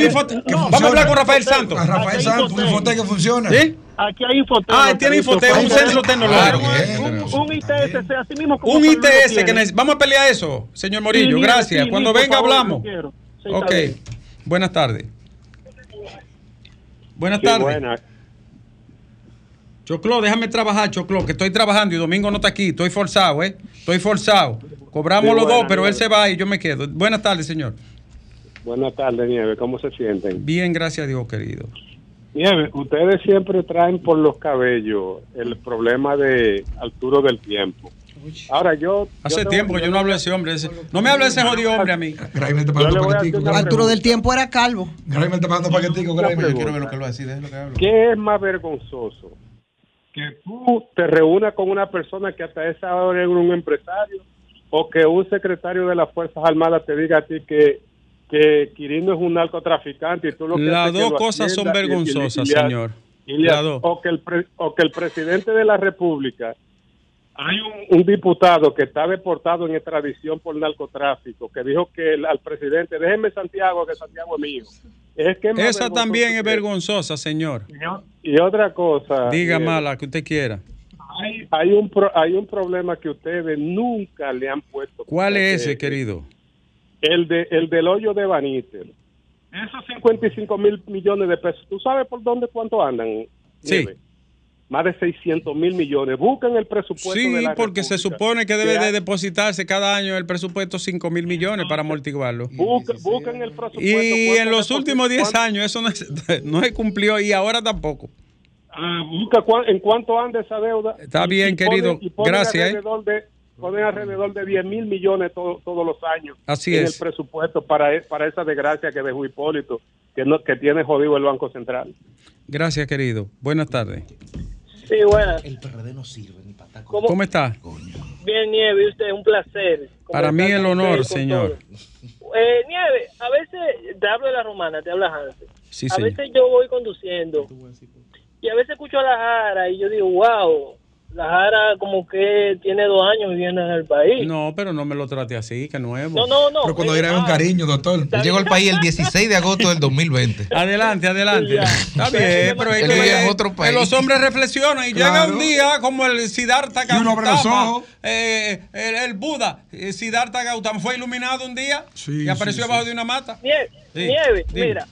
Vamos a hablar con Rafael Santos. A Rafael Santos, un infote. infote que funciona. ¿Sí? Aquí hay Infotec. Ah, tiene Infotec, un centro tecnológico. Un, un ITSC, así mismo como Un ITS que Vamos a pelear eso, señor Morillo. Gracias. sí, Cuando venga favor, hablamos. ok. bien. Buenas tardes. Buenas tardes. Choclo, déjame trabajar, Choclo, que estoy trabajando y Domingo no está aquí. Estoy forzado, ¿eh? Estoy forzado. Cobramos Sí, los dos, pero él se va y yo me quedo. Buenas tardes, señor. Buenas tardes, Nieve. ¿Cómo se sienten? Bien, gracias a Dios, querido. Nieve, ustedes siempre traen por los cabellos el problema de Arturo del tiempo. Ahora yo... Hace tiempo que yo no hablo de ese hombre. ese- No me hable de ese jodido hombre a mí. Graeme Yo a hacer una Arturo del tiempo era calvo. Graeme te mando paquetico, Graeme. pregunta. lo que él va a decir, déjelo que. ¿Qué es más vergonzoso? Que tú te reúnas con una persona que hasta esa hora es un empresario o que un secretario de las Fuerzas Armadas te diga a ti que, que Quirino es un narcotraficante y tú lo que Las que dos cosas son atiendas y- y- vergonzosas, y señor. o, que el pre- o que el presidente de la República hay un, un diputado que está deportado en extradición por narcotráfico que dijo que el- al presidente déjeme Santiago que Santiago es mío es que es Esa también es vergonzosa, señor. y otra cosa Diga eh, mala, que usted quiera. hay, hay un pro- hay un problema que ustedes nunca le han puesto ¿Cuál es ese, querido? El de el del hoyo de Baníter esos 55 mil millones de pesos ¿tú sabes por dónde cuánto andan? Sí. Nieve? más de 600 mil millones busquen el presupuesto Sí, de la porque se supone que debe de depositarse cada año el presupuesto 5 mil millones para amortiguarlo. Busca- busquen el presupuesto. Y en los últimos 10 cuánto- años eso no, es- no se cumplió y ahora tampoco. Ah, busca cuán- en cuánto anda esa deuda. Está bien, y querido. ponen- y ponen Gracias, ¿eh? Alrededor de, ponen alrededor de 10 mil millones todo- todos los años. Así en es. el presupuesto para, e- para esa desgracia que dejó Hipólito, que, no, que tiene jodido el Banco Central. Gracias, querido. Buenas tardes. Sí, buenas. El PRD no sirve ni para ¿Cómo? ¿Cómo está? Bien, Nieve, usted, un placer. Para mí el honor, señor. Eh, Nieve, a veces, te hablo de la romana, te habla Hansen. Sí, a señor. veces yo voy conduciendo y a veces escucho a la Jara y yo digo, wow, la Jara como que tiene dos años viviendo en el país. No, pero no me lo trate así, que nuevo. No, no, no. Pero cuando eh, era un ah, cariño, doctor. Él llegó al país el 16 de agosto del 2020. Adelante, adelante. Está bien, pero es que otro país. que los hombres reflexionan y llega un día como el Siddhartha Y uno abre los Gautama, ojos. eh, el, el Buda, eh, Siddhartha Gautama fue iluminado un día Sí, y apareció sí, abajo sí. de una mata. Nieve, Sí, Nieve, mira,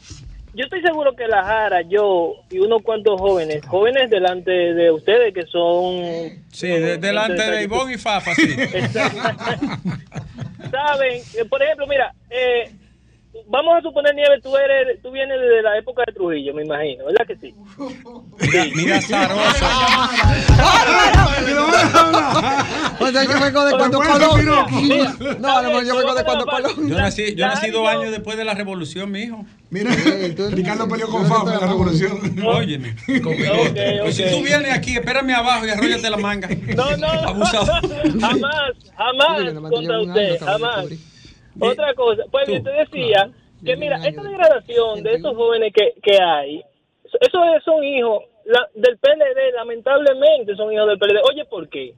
yo estoy seguro que la Jara, yo y unos cuantos jóvenes, jóvenes delante de ustedes que son... Sí, de- delante de Ivonne y Fafa, sí. Saben, eh, por ejemplo, mira, eh, vamos a suponer, Nieve, tú, eres, tú vienes de la época de Trujillo, me imagino, ¿verdad que sí? Mira, mira Zaroso. O sea, yo vengo de cuando Colón. No, a lo mejor yo vengo de cuando Colón. Yo nací, yo nací dos años después de la revolución, mijo. Mira, Ricardo peleó con Fabio en la revolución. Óyeme. Pues si tú vienes aquí, espérame abajo y arróllate la manga. No, no, Abusador. jamás, jamás contra usted, jamás. Otra cosa, pues Tú, yo te decía que mira, esta de- degradación de estos jóvenes que, que hay, esos son hijos la- del PLD, lamentablemente son hijos del PLD. Oye, ¿por qué?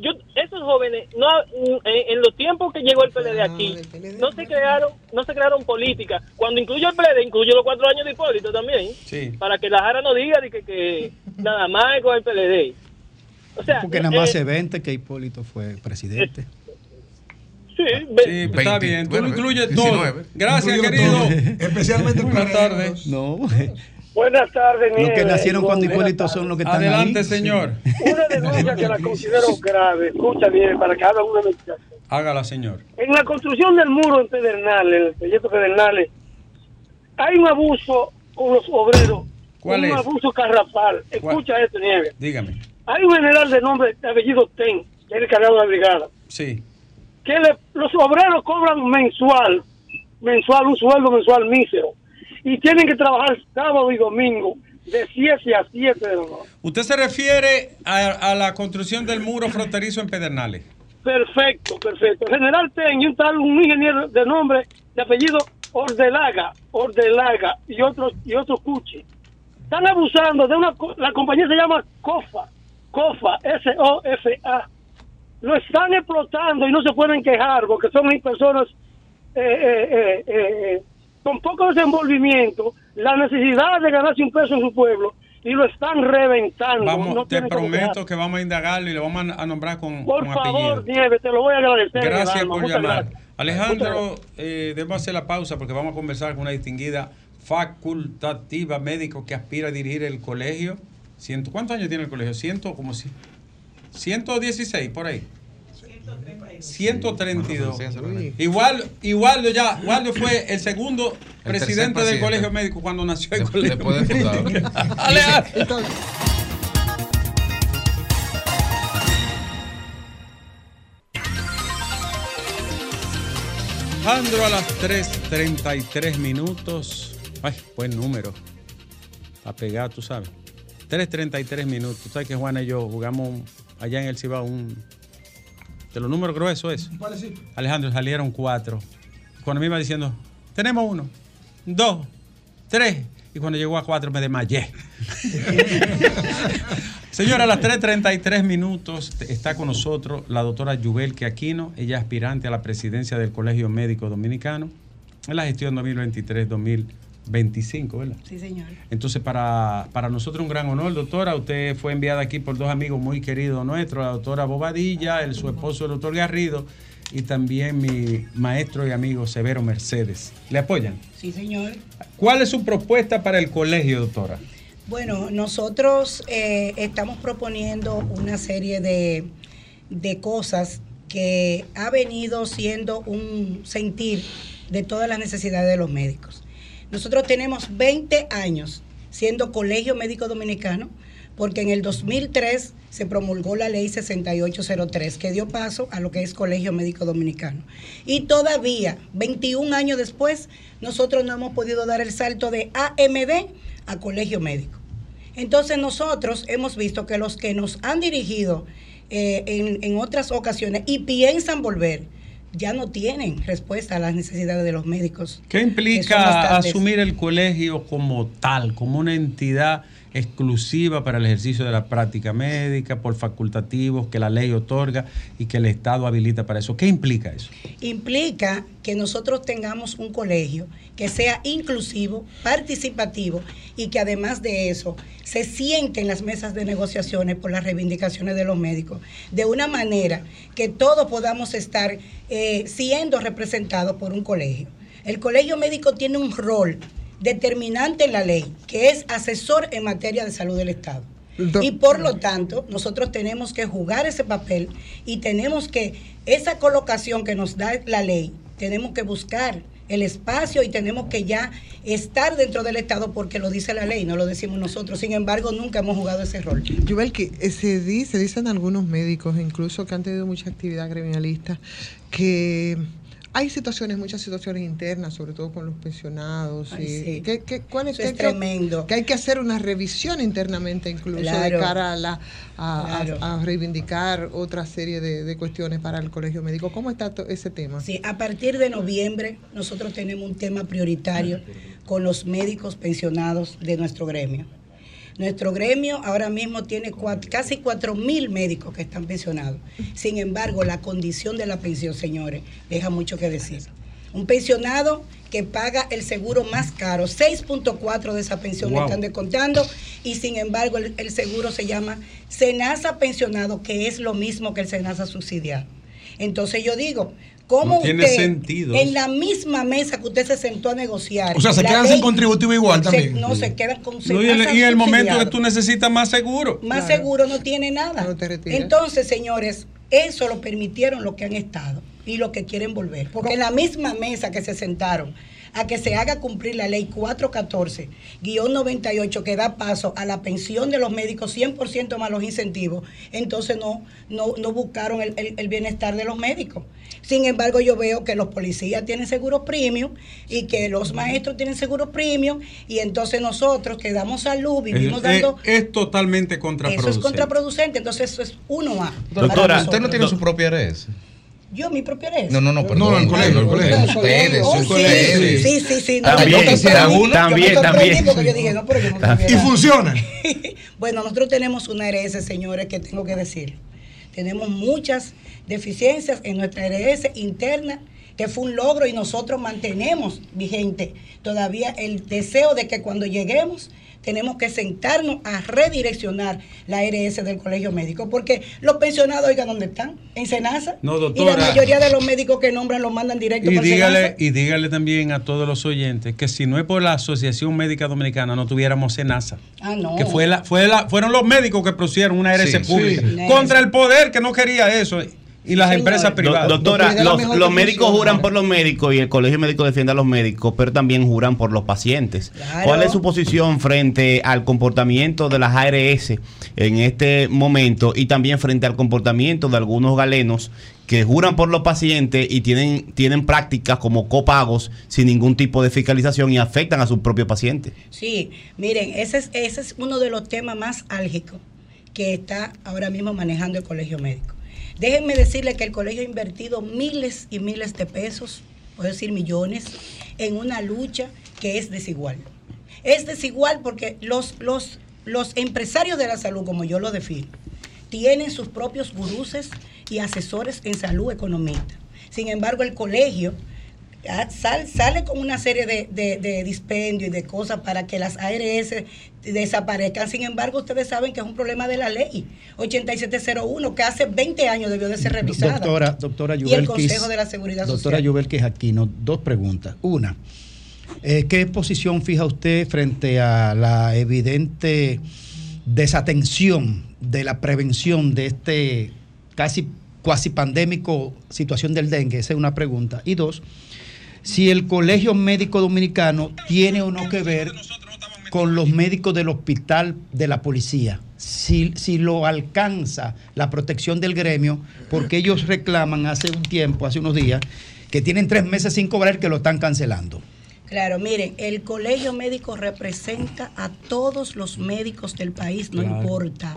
Yo, esos jóvenes, no, en, en los tiempos que llegó el PLD aquí, no se crearon, no se crearon políticas. Cuando incluyo el PLD, incluyo los cuatro años de Hipólito también, Sí. para que la Jara no diga de que, que nada más es con el PLD. O sea, Porque nada más eh, hace 20 que Hipólito fue presidente. Sí, ve- Sí, pues está 20, bien. Tú bueno, lo incluyes 19. todo. Gracias, querido. todo. Especialmente Buenas tardes. No. Buenas tardes, Los que nacieron cuando Hipólito son los que están Adelante, ahí. señor. Una denuncia que la considero grave. Escucha bien, para que haga una investigación. Hágala, señor. En la construcción del muro en Pedernales, el proyecto Pedernales, hay un abuso con los obreros. ¿Cuál un es? abuso carrapal. Escucha esto, Nieves. Dígame. Hay un general de nombre, de apellido Ten, que es el cargado de la brigada, Sí. Que le- los obreros cobran mensual, mensual, un sueldo mensual mísero, y tienen que trabajar sábado y domingo, de 7 a 7 de la noche. Usted se refiere a, a la construcción del muro fronterizo en Pedernales. Perfecto, perfecto. General Ten y un tal, un ingeniero de nombre, de apellido Ordelaga, Ordelaga y otro, y otro Cuchi. Están abusando de una, la compañía se llama COFA, COFA, S-O-F-A. Lo están explotando y no se pueden quejar porque son personas eh, eh, eh, con poco desenvolvimiento, la necesidad de ganarse un peso en su pueblo y lo están reventando. Vamos, No te prometo que vamos a indagarlo y le vamos a nombrar con, Por con favor, apellido. Nieves, te lo voy a agradecer. Gracias por llamar. gracias. Alejandro, eh, debemos hacer la pausa porque vamos a conversar con una distinguida facultativa médico que aspira a dirigir el colegio ¿Cuántos años tiene el colegio? Ciento, como si, 116, por ahí. 132. Igual, Igualdo ya, Igualdo fue el segundo El presidente del colegio médico cuando nació el De- colegio después de médico. fundado. Ale, ale. Andro a las 3.33 minutos. Ay, buen número. A pegar, tú sabes. 3.33 minutos. Tú sabes que Juana y yo jugamos un- allá en el Cibao un. De los números gruesos, eso. Alejandro, salieron cuatro. Cuando me iba diciendo, tenemos uno, dos, tres. Y cuando llegó a cuatro me desmayé. Señora, a las 3.33 minutos está con nosotros la doctora Yubelke Aquino. Ella es aspirante a la presidencia del Colegio Médico Dominicano en la gestión 2023-2025, ¿verdad? Sí, señor. Entonces, para, para nosotros un gran honor, doctora. Usted fue enviada aquí por dos amigos muy queridos nuestros, la doctora Bobadilla, el, su esposo, el doctor Garrido, y también mi maestro y amigo Severo Mercedes. ¿Le apoyan? Sí, señor. ¿Cuál es su propuesta para el colegio, doctora? Bueno, nosotros eh, estamos proponiendo una serie de, de cosas que ha venido siendo un sentir de todas las necesidades de los médicos. Nosotros tenemos 20 años siendo Colegio Médico Dominicano, porque en el 2003 se promulgó la ley 6803, que dio paso a lo que es Colegio Médico Dominicano. Y todavía, 21 años después, nosotros no hemos podido dar el salto de AMD a Colegio Médico. Entonces nosotros hemos visto que los que nos han dirigido eh, en, en otras ocasiones y piensan volver, ya no tienen respuesta a las necesidades de los médicos. ¿Qué implica asumir el colegio como tal, como una entidad exclusiva para el ejercicio de la práctica médica, por facultativos que la ley otorga y que el Estado habilita para eso? ¿Qué implica eso? implica que nosotros tengamos un colegio que sea inclusivo, participativo y que además de eso se siente en las mesas de negociaciones por las reivindicaciones de los médicos, de una manera que todos podamos estar eh, siendo representados por un colegio. El colegio médico tiene un rol determinante en la ley, que es asesor en materia de salud del Estado. Y por lo tanto, nosotros tenemos que jugar ese papel y tenemos que, esa colocación que nos da la ley, tenemos que buscar el espacio y tenemos que ya estar dentro del Estado porque lo dice la ley, no lo decimos nosotros. Sin embargo, nunca hemos jugado ese rol. Yubel, que eh, se dice, dicen algunos médicos, incluso que han tenido mucha actividad gremialista, que hay situaciones, muchas situaciones internas, sobre todo con los pensionados. Ay, y sí. que, que- ¿cuál Eso que- es tremendo. Que hay que hacer una revisión internamente incluso de cara a, la, a, a- Claro. a reivindicar otra serie de, de cuestiones para el colegio médico. ¿Cómo está ese tema? Sí, a partir de noviembre nosotros tenemos un tema prioritario con los médicos pensionados de nuestro gremio. Nuestro gremio ahora mismo tiene casi 4 mil médicos que están pensionados. Sin embargo, la condición de la pensión, señores, deja mucho que decir. Un pensionado que paga el seguro más caro, 6.4 de esa pensión le Wow. están descontando y sin embargo el, el seguro se llama Senasa pensionado, que es lo mismo que el Senasa subsidiado. Entonces yo digo, ¿cómo No tiene usted sentido en la misma mesa que usted se sentó a negociar? O sea, se quedan ley- sin contributivo igual se- también. no, se quedan con No, y, el, y el momento que tú necesitas más seguro. Más seguro no tiene nada. Entonces, señores, eso lo permitieron los que han estado y los que quieren volver. Porque en la misma mesa que se sentaron a que se haga cumplir la ley 414-98 que da paso a la pensión de los médicos 100% más los incentivos, entonces no, no, no buscaron el, el- el bienestar de los médicos. Sin embargo, yo veo que los policías tienen seguro premium y que los maestros tienen seguro premium y entonces nosotros que damos salud vivimos Es, dando... es- es totalmente Eso contraproducente. es contraproducente, entonces eso es uno a. Doctora, ¿usted no tiene su propia RS? Yo, mi propia herencia. No, no, no, perdón. No, no, el colegio, el colegio. Ustedes, Oh, sí, ustedes. sí, sí, sí. También, yo sorprendí, también, yo me también, porque yo dije, no, pero yo no Y funciona. Bueno, nosotros tenemos una RS, señores, que tengo que decir. Tenemos muchas deficiencias en nuestra RS interna que fue un logro y nosotros mantenemos vigente todavía el deseo de que cuando lleguemos tenemos que sentarnos a redireccionar la ARS del colegio médico, porque los pensionados, oigan, ¿dónde están? En Senasa. No, y la doctora. mayoría de los médicos que nombran los mandan directo Y por dígale, Senasa. y dígale también a todos los oyentes que si no es por la Asociación Médica Dominicana no tuviéramos SENASA. Ah, no. Que fue la, fue la, fueron los médicos que pusieron una ARS Sí, pública sí. contra el poder que no quería eso y las empresas privadas. Do- doctora, los, médicos juran por los médicos y el colegio médico defiende a los médicos, pero también juran por los pacientes. Claro. ¿Cuál es su posición frente al comportamiento de las ARS en este momento y también frente al comportamiento de algunos galenos que juran por los pacientes y tienen, tienen prácticas como copagos sin ningún tipo de fiscalización y afectan a sus propios pacientes? Sí, miren, ese es, ese es uno de los temas más álgicos que está ahora mismo manejando el colegio médico. Déjenme decirle que el colegio ha invertido miles y miles de pesos, puedo decir millones, en una lucha que es desigual. Es desigual porque los, los, los empresarios de la salud, como yo lo defino, tienen sus propios guruses y asesores en salud economista. Sin embargo, el colegio sal- sale con una serie de, de, de dispendios y de cosas para que las ARS desaparezcan. Sin embargo, ustedes saben que es un problema de la ley 8701, que hace 20 años debió de ser revisada. Doctora, doctora y el. Consejo de la Seguridad Doctora Social. Yubelkis Aquino, dos preguntas. Una, eh, ¿qué posición fija usted frente a la evidente desatención de la prevención de este casi cuasi pandémico situación del dengue? Esa es una pregunta. Y dos, si el Colegio Médico Dominicano tiene o no que ver con los médicos del hospital de la policía, si, si lo alcanza la protección del gremio, porque ellos reclaman hace un tiempo, hace unos días, que tienen tres meses sin cobrar que lo están cancelando. Claro, miren, el colegio médico representa a todos los médicos del país, no Claro. importa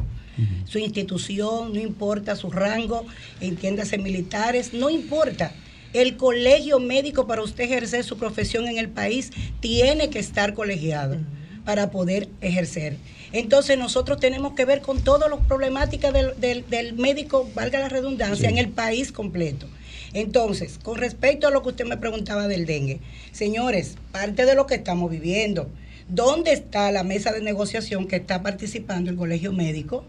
su institución, no importa su rango, entiéndase militares, no importa. El colegio médico para usted ejercer su profesión en el país tiene que estar colegiado para poder ejercer. Entonces nosotros tenemos que ver con todas las problemáticas del, del- del médico, valga la redundancia, Sí. en el país completo. Entonces, con respecto a lo que usted me preguntaba del dengue, señores, parte de lo que estamos viviendo, ¿dónde está la mesa de negociación que está participando el colegio médico?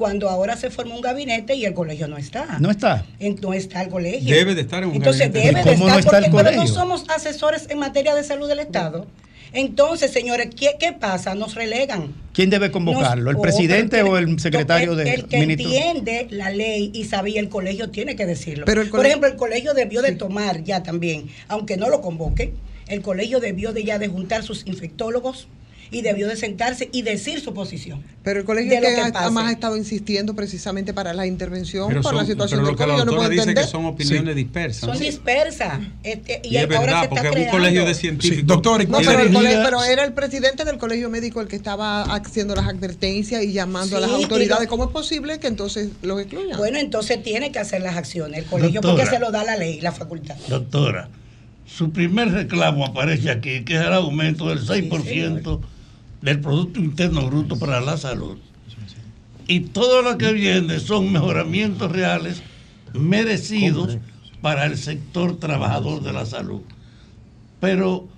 Cuando ahora se forma un gabinete y el colegio no está. ¿No está? En- no está el colegio. Debe de estar en un Entonces gabinete. debe ¿Y de cómo estar no está el porque pero no somos asesores en materia de salud del Estado. Entonces, señores, ¿qué, qué pasa? Nos relegan. ¿Quién debe convocarlo? ¿El Nos- presidente o el secretario de el que ministro? entiende la ley y sabía el colegio tiene que decirlo. Pero el Por ejemplo, el colegio debió de tomar ya también, aunque no lo convoque, el colegio debió de ya de juntar sus infectólogos y debió de sentarse y decir su posición. Pero el colegio que, que ha- más ha estado insistiendo precisamente para la intervención Pero, por la situación pero del lo que la colegio. No dice entender. que son opiniones dispersas. Son dispersas. este, y, Y es ahora verdad, se está porque un creando. colegio de científicos. Sí, doctor, ¿y No, cuál pero, el sería- colegio- pero era el presidente del colegio médico el que estaba haciendo las advertencias y llamando a las autoridades. lo- ¿Cómo es posible que entonces los excluyan? Bueno, entonces tiene que hacer las acciones el colegio Doctora. porque se lo da la ley, la facultad. Doctora, su primer reclamo aparece aquí, que es el aumento del 6% del Producto Interno Bruto para la salud. Y todo lo que viene son mejoramientos reales merecidos para el sector trabajador de la salud. Pero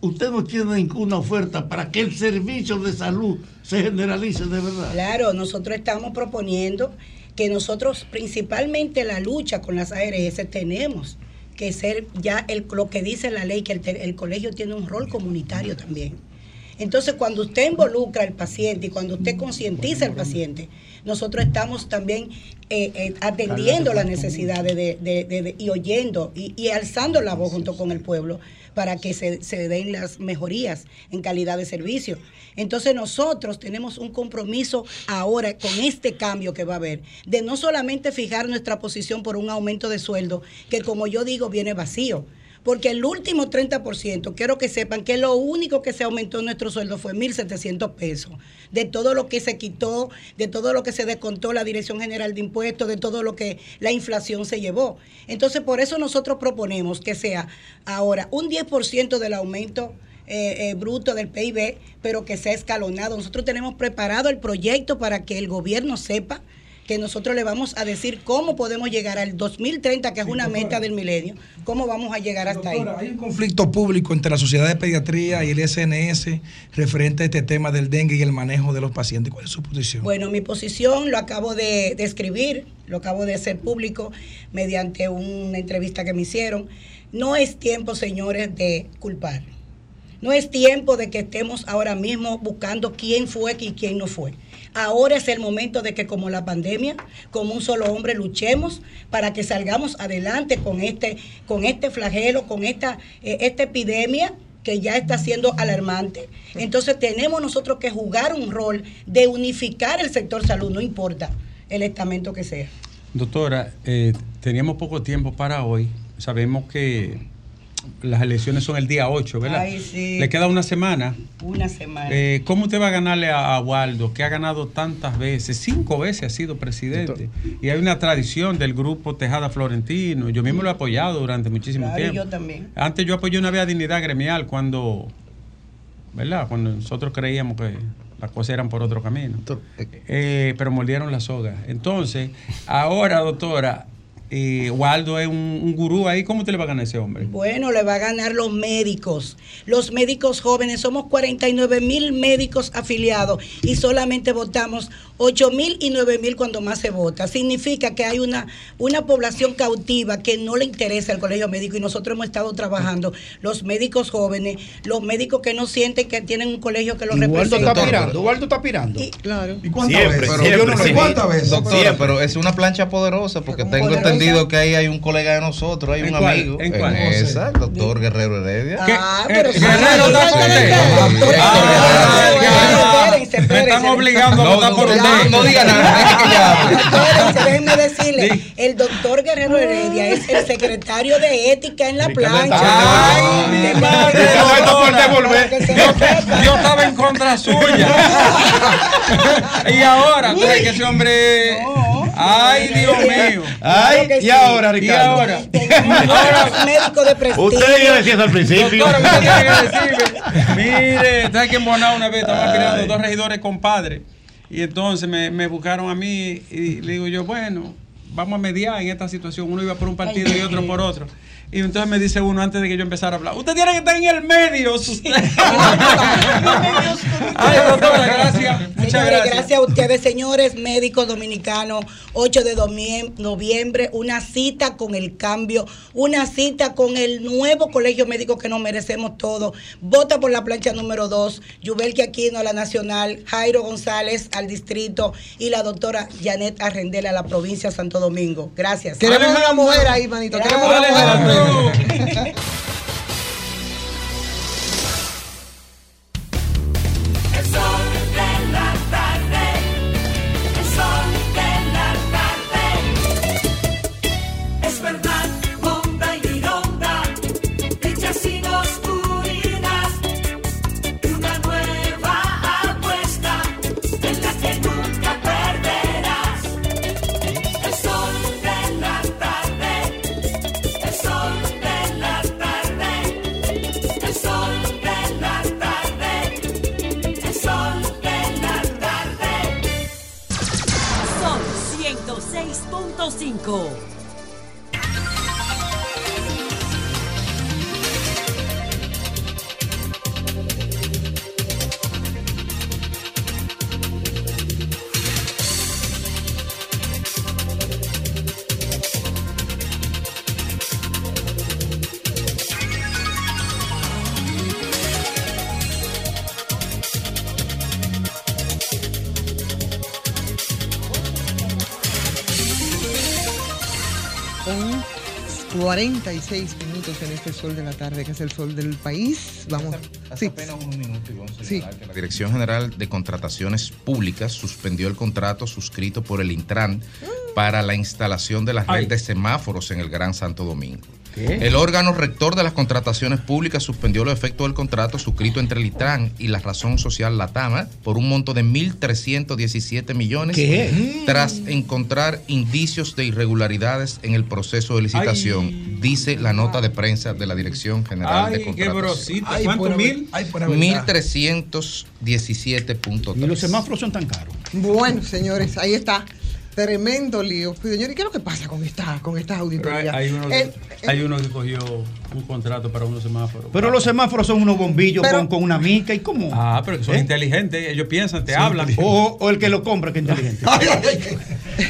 usted no tiene ninguna oferta para que el servicio de salud se generalice de verdad. Claro, nosotros estamos proponiendo que nosotros, principalmente la lucha con las ARS, tenemos que ser ya el, lo que dice la ley, que el, colegio tiene un rol comunitario también. Entonces, cuando usted involucra al paciente y cuando usted concientiza al paciente, nosotros estamos también eh, eh, atendiendo las necesidades de, de- de- y oyendo y, y alzando la voz junto con el pueblo para que se, se den las mejorías en calidad de servicio. Entonces nosotros tenemos un compromiso ahora con este cambio que va a haber, de no solamente fijar nuestra posición por un aumento de sueldo, que como yo digo viene vacío, porque el último 30%, quiero que sepan que lo único que se aumentó en nuestro sueldo fue 1.700 pesos. De todo lo que se quitó, de todo lo que se descontó la Dirección General de Impuestos, de todo lo que la inflación se llevó. Entonces, por eso nosotros proponemos que sea ahora un 10% del aumento eh, eh, bruto del PIB, pero que sea escalonado. Nosotros tenemos preparado el proyecto para que el gobierno sepa que nosotros le vamos a decir cómo podemos llegar al 2030, que es una meta del milenio, cómo vamos a llegar hasta ahí. Hay un conflicto público entre la Sociedad de Pediatría y el SNS referente a este tema del dengue y el manejo de los pacientes. ¿Cuál es su posición? Bueno, mi posición lo acabo de, de escribir, lo acabo de hacer público mediante una entrevista que me hicieron. No es tiempo, señores, de culpar. No es tiempo de que estemos ahora mismo buscando quién fue y quién no fue. Ahora es el momento de que como la pandemia, como un solo hombre, luchemos para que salgamos adelante con este, con este flagelo, con esta, eh, esta epidemia que ya está siendo alarmante. Entonces tenemos nosotros que jugar un rol de unificar el sector salud, no importa el estamento que sea. Doctora, eh, teníamos poco tiempo para hoy. Sabemos que las elecciones son el día 8, ¿verdad? Ay, sí. Le queda una semana. Una semana. Eh, ¿Cómo usted va a ganarle a, a Waldo, que ha ganado tantas veces? Cinco veces ha sido presidente. Y hay una tradición del grupo Tejada Florentino. Yo mismo lo he apoyado durante muchísimo Claro, y tiempo. yo también. Antes yo apoyé una vez a Dignidad Gremial cuando, ¿verdad? Cuando nosotros creíamos que las cosas eran por otro camino. Eh, pero mordieron la soga. Entonces, ahora, doctora, eh, Waldo es un, gurú ahí. ¿Cómo usted le va a ganar ese hombre? Bueno, le va a ganar los médicos, los médicos jóvenes. Somos 49 mil médicos afiliados y solamente votamos 8 mil y 9 mil cuando más se vota. Significa que hay una, una población cautiva que no le interesa el colegio médico y nosotros hemos estado trabajando. Los médicos jóvenes, los médicos que no sienten que tienen un colegio que los representa. está pirando, Waldo está pirando. claro. ¿Y Siempre, Pero siempre, yo no sé sí. cuántas veces. Sí, pero es una plancha poderosa porque tengo poderosa. entendido que ahí hay un colega de nosotros, hay ¿En un cuál? amigo. ¿En cuál? esa, el doctor Guerrero Heredia. Ah, pero Eh, No, que ya hable. Espérense, déjenme decirle, el doctor Guerrero Heredia es el secretario de ética en la plancha. Ay, mi madre. Yo estaba en contra suya. y ahora, tú que ese hombre. Ay, Dios mío. Ay, y sí. ahora, Y Ricardo. ahora. Ahora, médico de prestigio. Usted iba a decir eso al principio. Doctora, usted tiene que decirme. Mire, ¿sabes que en Bonao una vez estaban aspirando dos regidores compadres? Y entonces me, me buscaron a mí y le digo yo, bueno, vamos a mediar en esta situación. Uno iba por un partido y otro por otro. Y entonces me dice uno antes de que yo empezara a hablar, usted tiene que estar en el medio. usted". Ay, doctora, gracias. Muchas Señores, gracias. gracias a ustedes, señores médicos dominicanos. 8 de noviembre, una cita con el cambio, una cita con el nuevo colegio médico que nos merecemos todos. Vota por la plancha número 2, Yubelki Aquino a la nacional, Jairo González al distrito y la doctora Janet Arrendela a la provincia de Santo Domingo. Gracias. Queremos una mujer ahí, manito. Queremos una mujer ¡Gracias! 46 minutos en este sol de la tarde, que es el sol del país. Vamos. Sí. Sí. La Dirección General de Contrataciones Públicas suspendió el contrato suscrito por el Intran para la instalación de la red de semáforos en el Gran Santo Domingo. ¿Qué? El órgano rector de las contrataciones públicas suspendió los efectos del contrato suscrito entre el Intran y la Razón Social Latama por un monto de 1.317 millones ¿Qué? tras encontrar indicios de irregularidades en el proceso de licitación, dice la nota de prensa de la Dirección General de Ay, qué Contrataciones. brosita. Ay, ¿Cuánto mil? ver- ay, pura verdad. 1317.3. Y los semáforos son tan caros. Bueno, señores, ahí está. Tremendo lío. Señor, ¿y qué es lo que pasa con esta, con estas hay, auditorías? hay uno, El- hay uno que cogió un contrato para unos semáforos. Pero los semáforos son unos bombillos Pero- con, con una mica y cómo. Ah, pero que son ¿Eh? inteligentes, ellos piensan, te hablan. O, o el que lo compra, que es inteligente.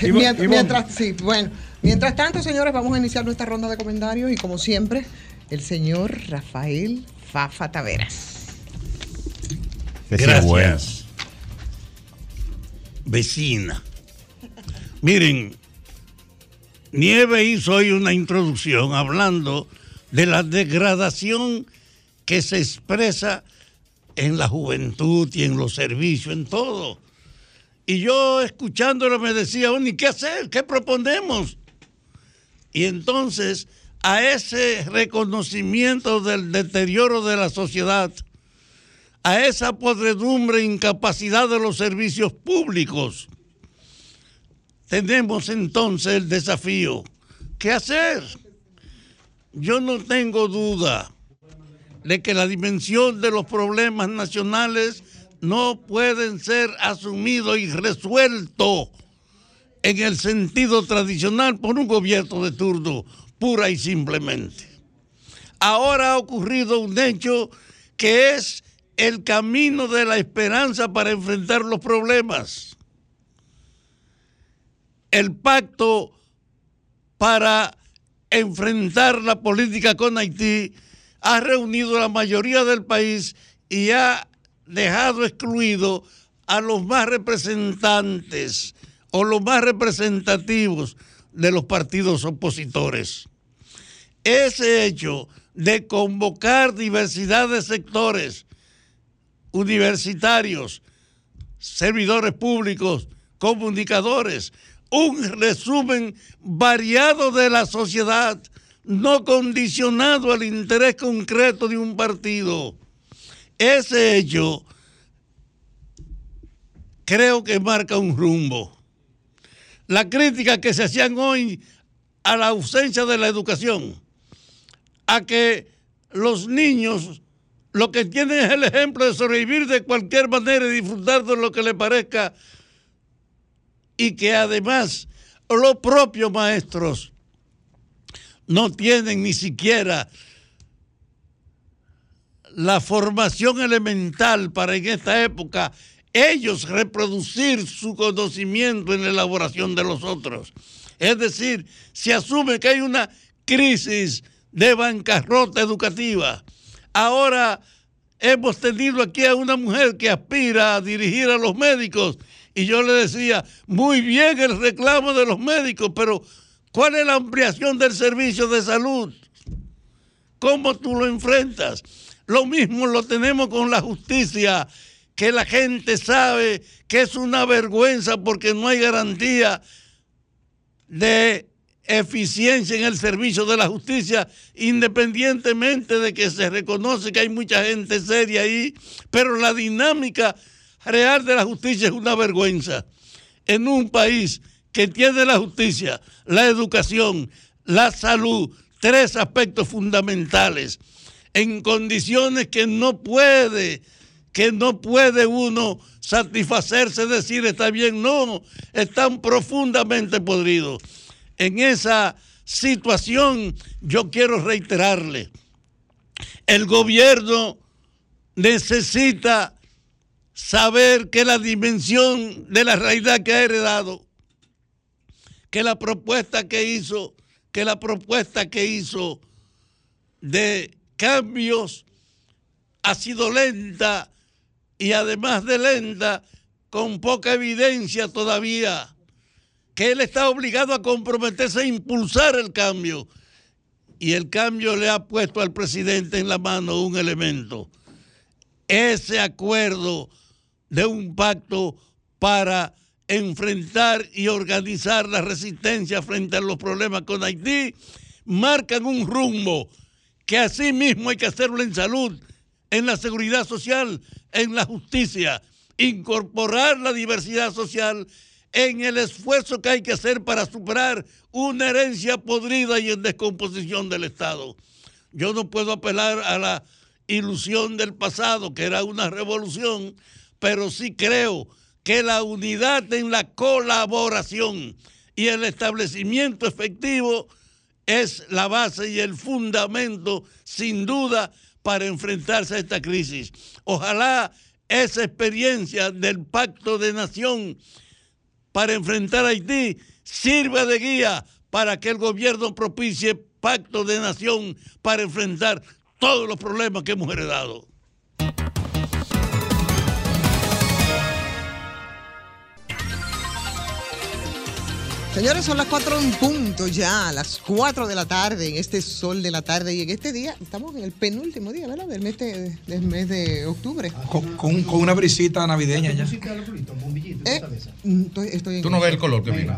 Y vo- Mient- y vos- mientras, sí, bueno, mientras tanto, señores, vamos a iniciar nuestra ronda de comentarios y como siempre, el señor Rafael Fafa Taveras. Gracias. Vecina. Miren, Nieve hizo hoy una introducción hablando de la degradación que se expresa en la juventud y en los servicios, en todo. Y yo escuchándolo me decía, "Oni, ¿qué hacer? ¿Qué proponemos? Y entonces, a ese reconocimiento del deterioro de la sociedad, a esa podredumbre e incapacidad de los servicios públicos, tenemos entonces el desafío. ¿Qué hacer? Yo no tengo duda de que la dimensión de los problemas nacionales no pueden ser asumidos y resueltos en el sentido tradicional por un gobierno de turno, pura y simplemente. Ahora ha ocurrido un hecho que es el camino de la esperanza para enfrentar los problemas. El pacto para enfrentar la política con Haití ha reunido la mayoría del país y ha dejado excluido a los más representantes o los más representativos de los partidos opositores. Ese hecho de convocar diversidad de sectores, universitarios, servidores públicos, comunicadores, un resumen variado de la sociedad, no condicionado al interés concreto de un partido. Ese hecho creo que marca un rumbo. La crítica que se hacían hoy a la ausencia de la educación, a que los niños lo que tienen es el ejemplo de sobrevivir de cualquier manera y disfrutar de lo que les parezca y que además los propios maestros no tienen ni siquiera la formación elemental para en esta época ellos reproducir su conocimiento en la elaboración de los otros. Es decir, se asume que hay una crisis de bancarrota educativa. Ahora hemos tenido aquí a una mujer que aspira a dirigir a los médicos y yo le decía, muy bien el reclamo de los médicos, pero ¿cuál es la ampliación del servicio de salud? ¿Cómo tú lo enfrentas? Lo mismo lo tenemos con la justicia, que la gente sabe que es una vergüenza porque no hay garantía de eficiencia en el servicio de la justicia, independientemente de que se reconoce que hay mucha gente seria ahí, pero la dinámica real de la justicia es una vergüenza. En un país que tiene la justicia, la educación, la salud, tres aspectos fundamentales, en condiciones que no puede, que no puede uno satisfacerse, decir está bien, no, están profundamente podridos. En esa situación yo quiero reiterarle, el gobierno necesita saber que la dimensión de la realidad que ha heredado, que la propuesta que hizo, que la propuesta que hizo de cambios ha sido lenta y además de lenta, con poca evidencia todavía, que él está obligado a comprometerse a impulsar el cambio. Y el cambio le ha puesto al presidente en la mano un elemento, ese acuerdo de un pacto para enfrentar y organizar la resistencia frente a los problemas con Haití, marcan un rumbo que así mismo hay que hacerlo en salud, en la seguridad social, en la justicia, incorporar la diversidad social en el esfuerzo que hay que hacer para superar una herencia podrida y en descomposición del Estado. Yo no puedo apelar a la ilusión del pasado, que era una revolución, pero sí creo que la unidad en la colaboración y el establecimiento efectivo es la base y el fundamento, sin duda, para enfrentarse a esta crisis. Ojalá esa experiencia del pacto de nación para enfrentar a Haití sirva de guía para que el gobierno propicie pacto de nación para enfrentar todos los problemas que hemos heredado. Señores, son las 4 en punto ya, las 4 de la tarde, en este sol de la tarde y en este día, estamos en el penúltimo día, ¿verdad? Del mes de, del mes de octubre. Con, con- con una brisita navideña ya. Eh, mm, estoy, estoy en Tú no ves el color que viene.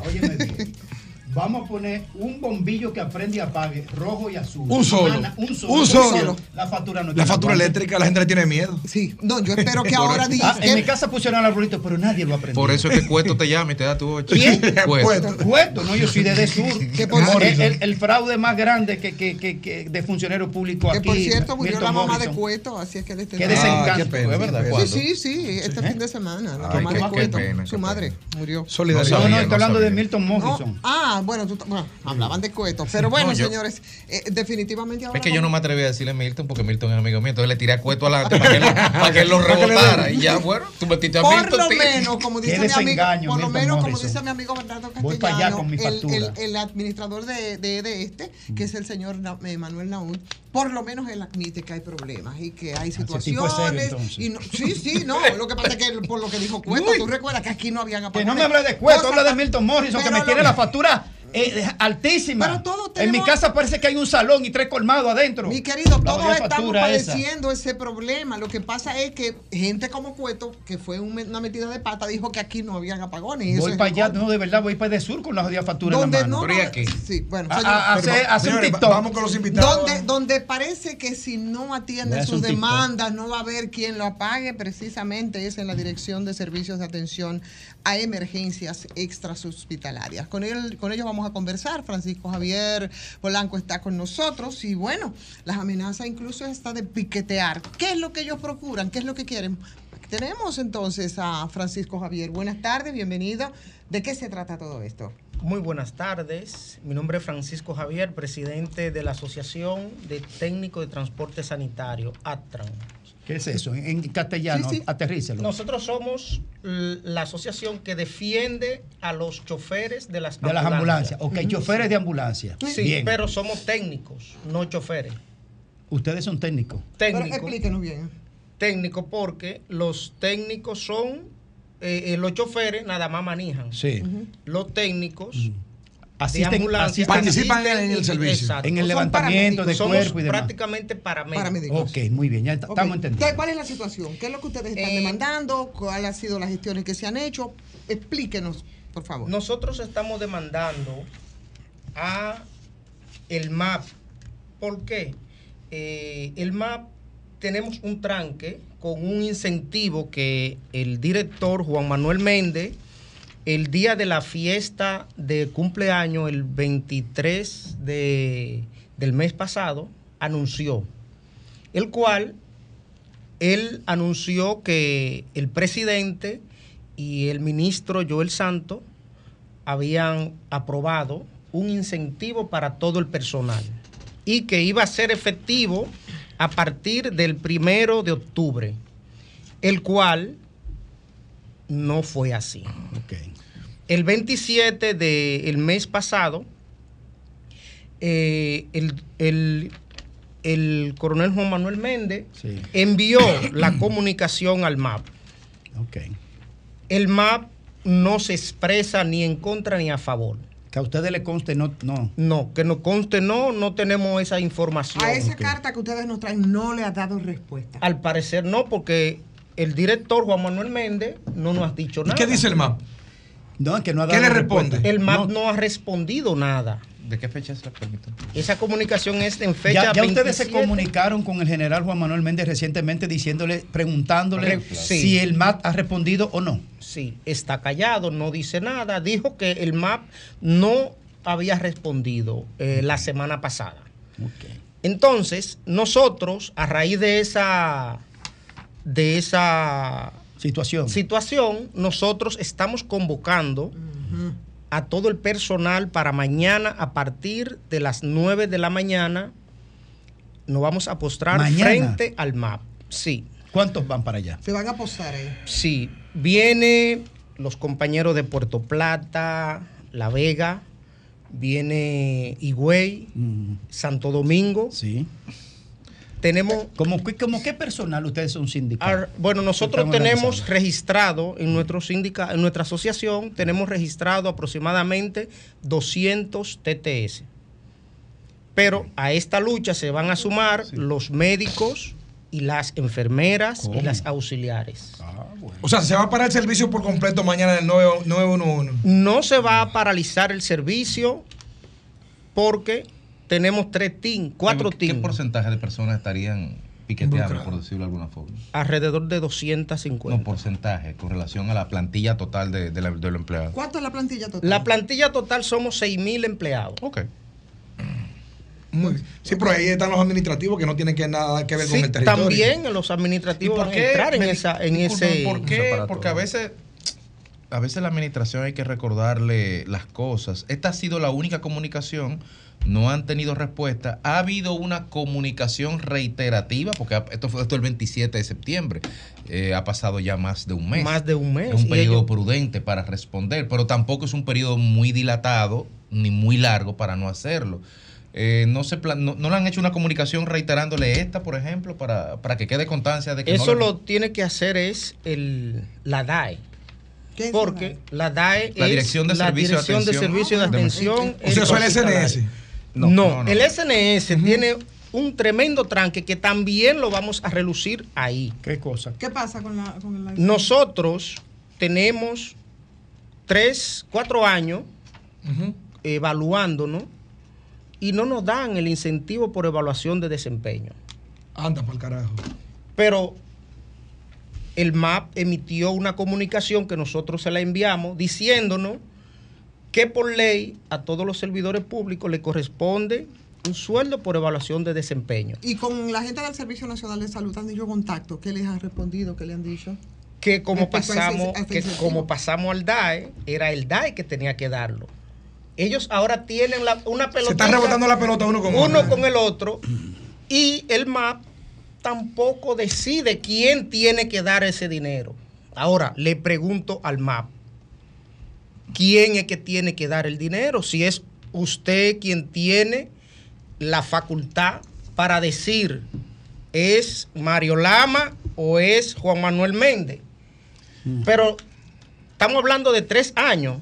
Vamos a poner un bombillo que aprende y apague, rojo y azul. Un solo. Un solo. Un solo. La factura no La factura eléctrica, la gente le tiene miedo. Sí, no, yo espero que ahora eso. diga Ah, en mi casa pusieron el arbolito, pero nadie lo aprendió. Por eso es que Cueto te llama y te da tu ocho. ¿Quién? Cueto. Cueto, no, yo soy de Sur. Que por el, cierto- el- el fraude más grande que, que, que, que de funcionario público Que aquí. por cierto murió Milton la mamá Morrison. de Cueto, así es que les Qué desencanto. Ah, qué pena, ¿Es verdad? Sí, sí, sí, este fin de semana. La Ay, mamá qué- de Cueto, pena, su madre, murió. Solidaridad. No, no, estoy hablando de. Milton Morrison. Ah, bueno, tú, bueno, hablaban de Cueto. Pero bueno, No, yo- señores, eh, definitivamente ahora Es que yo no me atreví a decirle Milton porque Milton es amigo mío. Entonces le tiré a Cueto adelante para que, él- para que él lo rebotara. Y ya, bueno, tú metiste a Por Milton. lo tío. menos, como dice mi amigo, desengaño, por lo Milton menos, como Morrison. dice mi amigo Bernardo Voy Castellano, para allá con mi el, el- el administrador de, de, de este, que es el señor Na- eh, Manuel Naúl, por lo menos él admite que hay problemas y que hay serio, situaciones. entonces. y no- sí, sí, no, lo que pasa es que él, por lo que dijo Cueto, Uy. tú recuerdas que aquí no habían Que apagones. no me hable de Cueto, habla de Milton Morrison, que me lo tiene que- la factura eh, altísima. Pero todos En mi casa parece que hay un salón y tres colmados adentro. Mi querido, La todos estamos esa. padeciendo ese problema. Lo que pasa es que gente como Cueto, que fue un- una metida de pata, dijo que aquí no habían apagones. y Voy para allá, el no, de verdad, voy para de sur con la jodida factura donde en la mano. no, no- sí, bueno, A- señor, a- hace- un TikTok. Vamos con los invitados. donde, donde parece que si no atienden Hace sus demandas, no va a haber quien lo apague, precisamente es en la Dirección de Servicios de Atención a Emergencias Extras Hospitalarias. Con, él, con ellos vamos a conversar. Francisco Javier Polanco está con nosotros y bueno, las amenazas incluso hasta de piquetear. ¿Qué es lo que ellos procuran? ¿Qué es lo que quieren? Tenemos entonces a Francisco Javier. Buenas tardes, bienvenido. ¿De qué se trata todo esto? Muy buenas tardes. Mi nombre es Francisco Javier, presidente de la Asociación de Técnicos de Transporte Sanitario, ATRAN. ¿Qué es eso? En, castellano, Sí, sí. aterrícelo. Nosotros somos la asociación que defiende a los choferes de las de las ambulancias. Ok, choferes de ambulancia. Sí, Bien. pero somos técnicos, no choferes. Ustedes son técnicos. Técnicos. explíquenos bien. Técnicos porque los técnicos son, eh, eh, los choferes nada más manejan. Sí. Los técnicos ambulancia asisten- Participan asisten en el servicio. exacto. En el levantamiento de Somos cuerpo y demás. prácticamente paramédicos. Ok, muy bien, ya estamos entendiendo. ¿Qué- ¿Cuál es la situación? ¿Qué es lo que ustedes están Eh, demandando? ¿Cuáles han sido las gestiones que se han hecho? Explíquenos, por favor. Nosotros estamos demandando a el MAP. ¿Por qué? Eh, el MAP tenemos un tranque con un incentivo que el director Juan Manuel Méndez, el día de la fiesta de cumpleaños, el 23 de, del mes pasado, anunció, el cual él anunció que el presidente y el ministro Joel Santo habían aprobado un incentivo para todo el personal y que iba a ser efectivo a partir del primero de octubre, el cual no fue así. El 27 del mes pasado, eh, el, el- el coronel Juan Manuel Méndez Sí. envió la comunicación al MAP. Ok. El MAP no se expresa ni en contra ni a favor. Que a ustedes le conste, no. No, no que nos conste, no, no tenemos esa información. A esa carta que ustedes nos traen no le ha dado respuesta. Al parecer no, porque el director Juan Manuel Méndez no nos ha dicho nada. qué dice el MAP? No, es que no ha ¿Qué dado le respuesta. responde? El MAP no, ha respondido nada. ¿De qué fecha se permite? Esa comunicación es en fecha Ya, ya ustedes se 27. comunicaron con el general Juan Manuel Méndez recientemente diciéndole, preguntándole sí. si el MAT ha respondido o no. Sí, está callado, no dice nada. Dijo que el MAP no había respondido eh, la semana pasada. Entonces, nosotros, a raíz de esa, de esa situación. situación, nosotros estamos convocando a todo el personal para mañana a partir de las 9 de la mañana. Nos vamos a postrar Mañana. frente al MAP. Sí. ¿Cuántos van para allá? Se van a posar ahí. Sí, viene los compañeros de Puerto Plata, La Vega, viene Higüey, Santo Domingo. Sí. Tenemos. ¿Cómo, qué- como qué personal ustedes son sindicatos? Bueno, nosotros tenemos registrado en nuestro sindica, en nuestra asociación, tenemos registrado aproximadamente 200 TTS. Pero a esta lucha se van a sumar los médicos y las enfermeras y las auxiliares. O sea, se va a parar el servicio por completo mañana en el 9 911. No se va a paralizar el servicio porque tenemos tres teams, cuatro ¿Qué teams, porcentaje de personas estarían piqueteando, por decirlo de alguna forma? alrededor de 250. No, porcentaje, con relación a la plantilla total de, de la- de los empleados. ¿Cuánto es la plantilla total? La plantilla total somos 6 mil empleados. Ok. Muy bien. Sí, pero ahí están los administrativos que no tienen que nada que ver Sí, con el territorio. también los administrativos van a entrar en, me- esa, en ese... ¿Por qué? Porque a veces, a veces la administración hay que recordarle las cosas. Esta ha sido la única comunicación, no han tenido respuesta. Ha habido una comunicación reiterativa, porque esto fue esto el 27 de septiembre. Eh, ha pasado ya más de un mes. Más de un mes. Es un periodo ellos- prudente para responder, pero tampoco es un periodo muy dilatado ni muy largo para no hacerlo. Eh, no, se plan- no, no le han hecho una comunicación reiterándole esta, por ejemplo, para, para que quede constancia de que Eso no le- lo tiene que hacer es el, la DAE. ¿Qué es Porque la DAE La es Dirección de la Servicio de Dirección de Atención. Servicio de Ah, bueno. Atención. O sea, eso es el hospitalaria. SNS. No, No, no. el SNS tiene un tremendo tranque que también lo vamos a relucir ahí. ¿Qué cosa? ¿Qué pasa con la con la Nosotros tenemos tres, cuatro años evaluándonos y no nos dan el incentivo por evaluación de desempeño. Anda por el carajo. Pero el MAP emitió una comunicación que nosotros se la enviamos diciéndonos que por ley a todos los servidores públicos le corresponde un sueldo por evaluación de desempeño. Y con la gente del Servicio Nacional de Salud han dicho contacto. ¿Qué les han respondido? ¿Qué le han dicho? Que como pasamos, ese que como pasamos al DAE, era el DAE que tenía que darlo. Ellos ahora tienen la- una pelota. Se están rebotando la pelota uno con uno con el otro. Y el MAP tampoco decide quién tiene que dar ese dinero. Ahora, le pregunto al MAP, ¿quién es que tiene que dar el dinero? Si es usted quien tiene la facultad para decir, ¿es Mario Lama o es Juan Manuel Méndez? Pero estamos hablando de tres años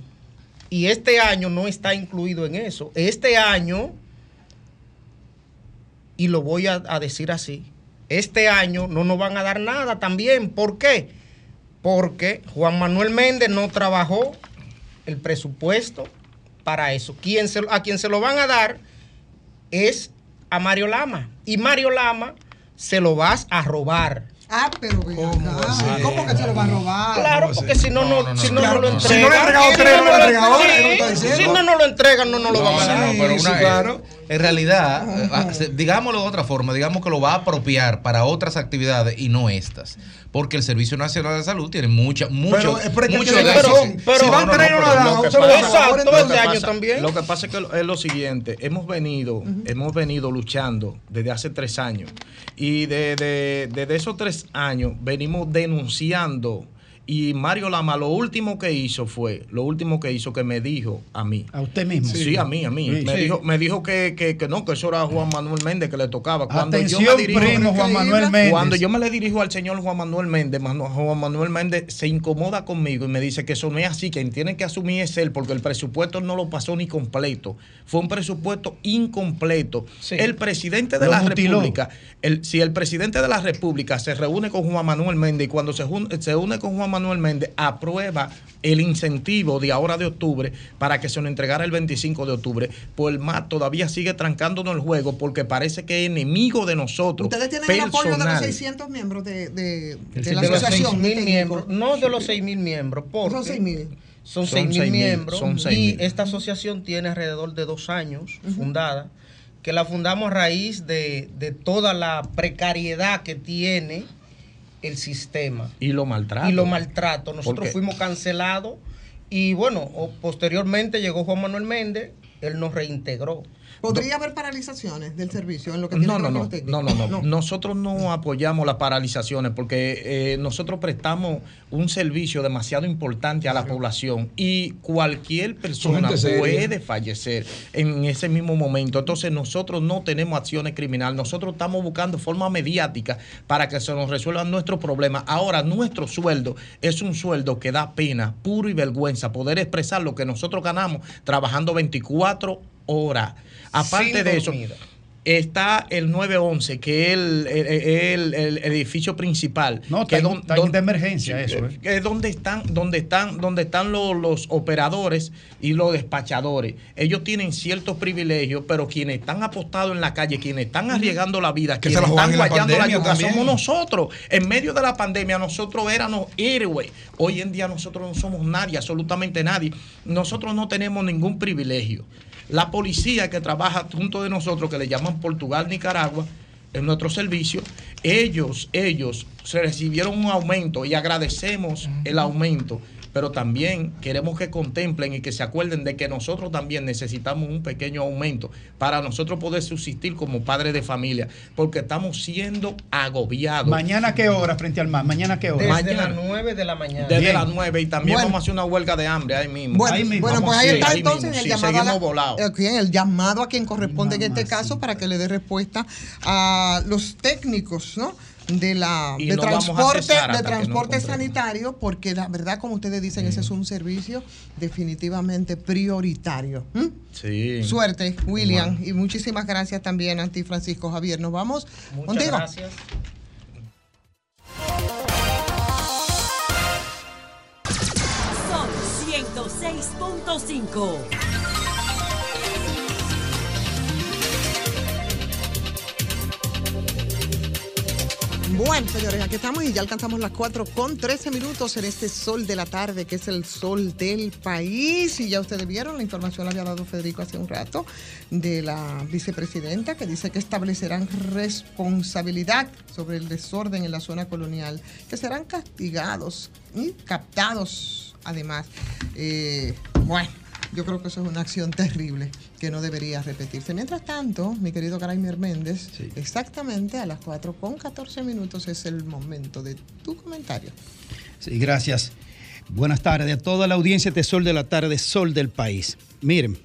y este año no está incluido en eso. Este año, y lo voy a, a decir así, este año no nos van a dar nada también. ¿Por qué? Porque Juan Manuel Méndez no trabajó el presupuesto para eso. Quien se- a quien se lo van a dar es a Mario Lama. Y Mario Lama se lo vas a robar. Ah, pero acá. ¿Cómo que se lo va a robar? Claro, porque si no, no, si no, no lo Si no le entregan. si no lo- sí, ¿no está diciendo? Si no, no lo entregan, no, no lo van a dar. pero Sí, una- claro. Eh, en realidad, eh, ah, digámoslo de otra forma, digamos que lo va a apropiar para otras actividades y no estas. Porque el Servicio Nacional de Salud tiene mucha, mucho, Pero es porque mucho tiene déficit. razón. pero- si van No, no, tres y no no, pero a este también. Lo que pasa es que es lo siguiente, hemos venido, hemos venido luchando desde hace tres años y de- de- desde esos tres años venimos denunciando y Mario Lama lo último que hizo fue, lo último que hizo que me dijo a mí. A usted mismo. Sí, a mí, a mí. Sí. Me, Sí. dijo, me dijo que, que- que no, que eso era Juan Manuel Méndez que le tocaba. Cuando yo me dirijo, primo Juan Manuel Méndez. Cuando yo me le dirijo al señor Juan Manuel Méndez, Juan Manuel Méndez se incomoda conmigo y me dice que eso no es así, que quien tiene que asumir es él, porque el presupuesto no lo pasó ni completo. Fue un presupuesto incompleto. El presidente de Lo la mutiló. República, el, si el presidente de la República se reúne con Juan Manuel Méndez y cuando se, se une con Juan Manuel Méndez, aprueba el incentivo de ahora de octubre para que se lo entregara el 25 de octubre, pues el MAT todavía sigue trancándonos el juego porque parece que es enemigo de nosotros. Ustedes tienen el apoyo de los personal. 600 miembros de, de, de de la los asociación. 6 mil técnico. miembros, no de los 6 mil miembros, porque Son 6.000. Son Son 6 mil 6.000, miembros son y 6.000. esta asociación tiene alrededor de dos años fundada, que la fundamos a raíz de, de toda la precariedad que tiene el sistema Y lo maltrato. y lo maltrato. Nosotros fuimos cancelados y bueno, posteriormente llegó Juan Manuel Méndez, él nos reintegró. ¿Podría haber paralizaciones del servicio en lo que tiene No, que no, ver no, no, no, no. Nosotros no apoyamos las paralizaciones porque eh, nosotros prestamos un servicio demasiado importante a la población y cualquier persona puede fallecer en ese mismo momento. Entonces nosotros no tenemos acciones criminales, nosotros estamos buscando forma mediática para que se nos resuelvan nuestros problemas. Ahora nuestro sueldo es un sueldo que da pena, puro y vergüenza poder expresar lo que nosotros ganamos trabajando 24 horas. Aparte Sin de eso, está el 911, que es el, el- el- edificio principal. No, que está, es don- está en don- de emergencia eso. ¿eh? que es donde están, donde están, donde están los, los operadores y los despachadores. Ellos tienen ciertos privilegios, pero quienes están apostados en la calle, quienes están arriesgando la vida, Que se quienes la están la guayando la pandemia yuca, también. somos nosotros. En medio de la pandemia, nosotros éramos héroes. Hoy en día nosotros no somos nadie, absolutamente nadie. Nosotros no tenemos ningún privilegio. La policía que trabaja junto de nosotros, que le llaman Portugal, Nicaragua, en nuestro servicio, ellos, ellos se recibieron un aumento y agradecemos el aumento, pero también queremos que contemplen y que se acuerden de que nosotros también necesitamos un pequeño aumento para nosotros poder subsistir como padres de familia, porque estamos siendo agobiados. ¿Mañana qué hora frente al mar? ¿Mañana qué hora? Desde Mañana. las 9 de la mañana. Desde Bien. las 9 y también Bueno. vamos a hacer una huelga de hambre ahí mismo. Bueno, Ahí mismo. bueno, pues a ahí está ahí entonces mismo. el Sí, llamado, la- eh, el llamado a quien corresponde en este caso para que le dé respuesta a los técnicos, ¿no? De la de no transporte, de no transporte sanitario, porque la verdad, como ustedes dicen, ese es un servicio definitivamente prioritario. Sí. Suerte, William, y muchísimas gracias también a ti, Francisco Javier. Nos vamos Muchas contigo. gracias. Son 106.5. Bueno, señores, aquí estamos y ya alcanzamos las 4 con 13 minutos en este sol de la tarde, que es el sol del país. Y ya ustedes vieron, la información la había dado Federico hace un rato de la vicepresidenta, que dice que establecerán responsabilidad sobre el desorden en la zona colonial, que serán castigados y captados, además. Eh, bueno. Yo creo que eso es una acción terrible que no debería repetirse. Mientras tanto, mi querido Caraimer Méndez, exactamente a las 4 con 14 minutos es el momento de tu comentario. Sí, gracias. Buenas tardes a toda la audiencia de Sol de la Tarde, Sol del País. Miren,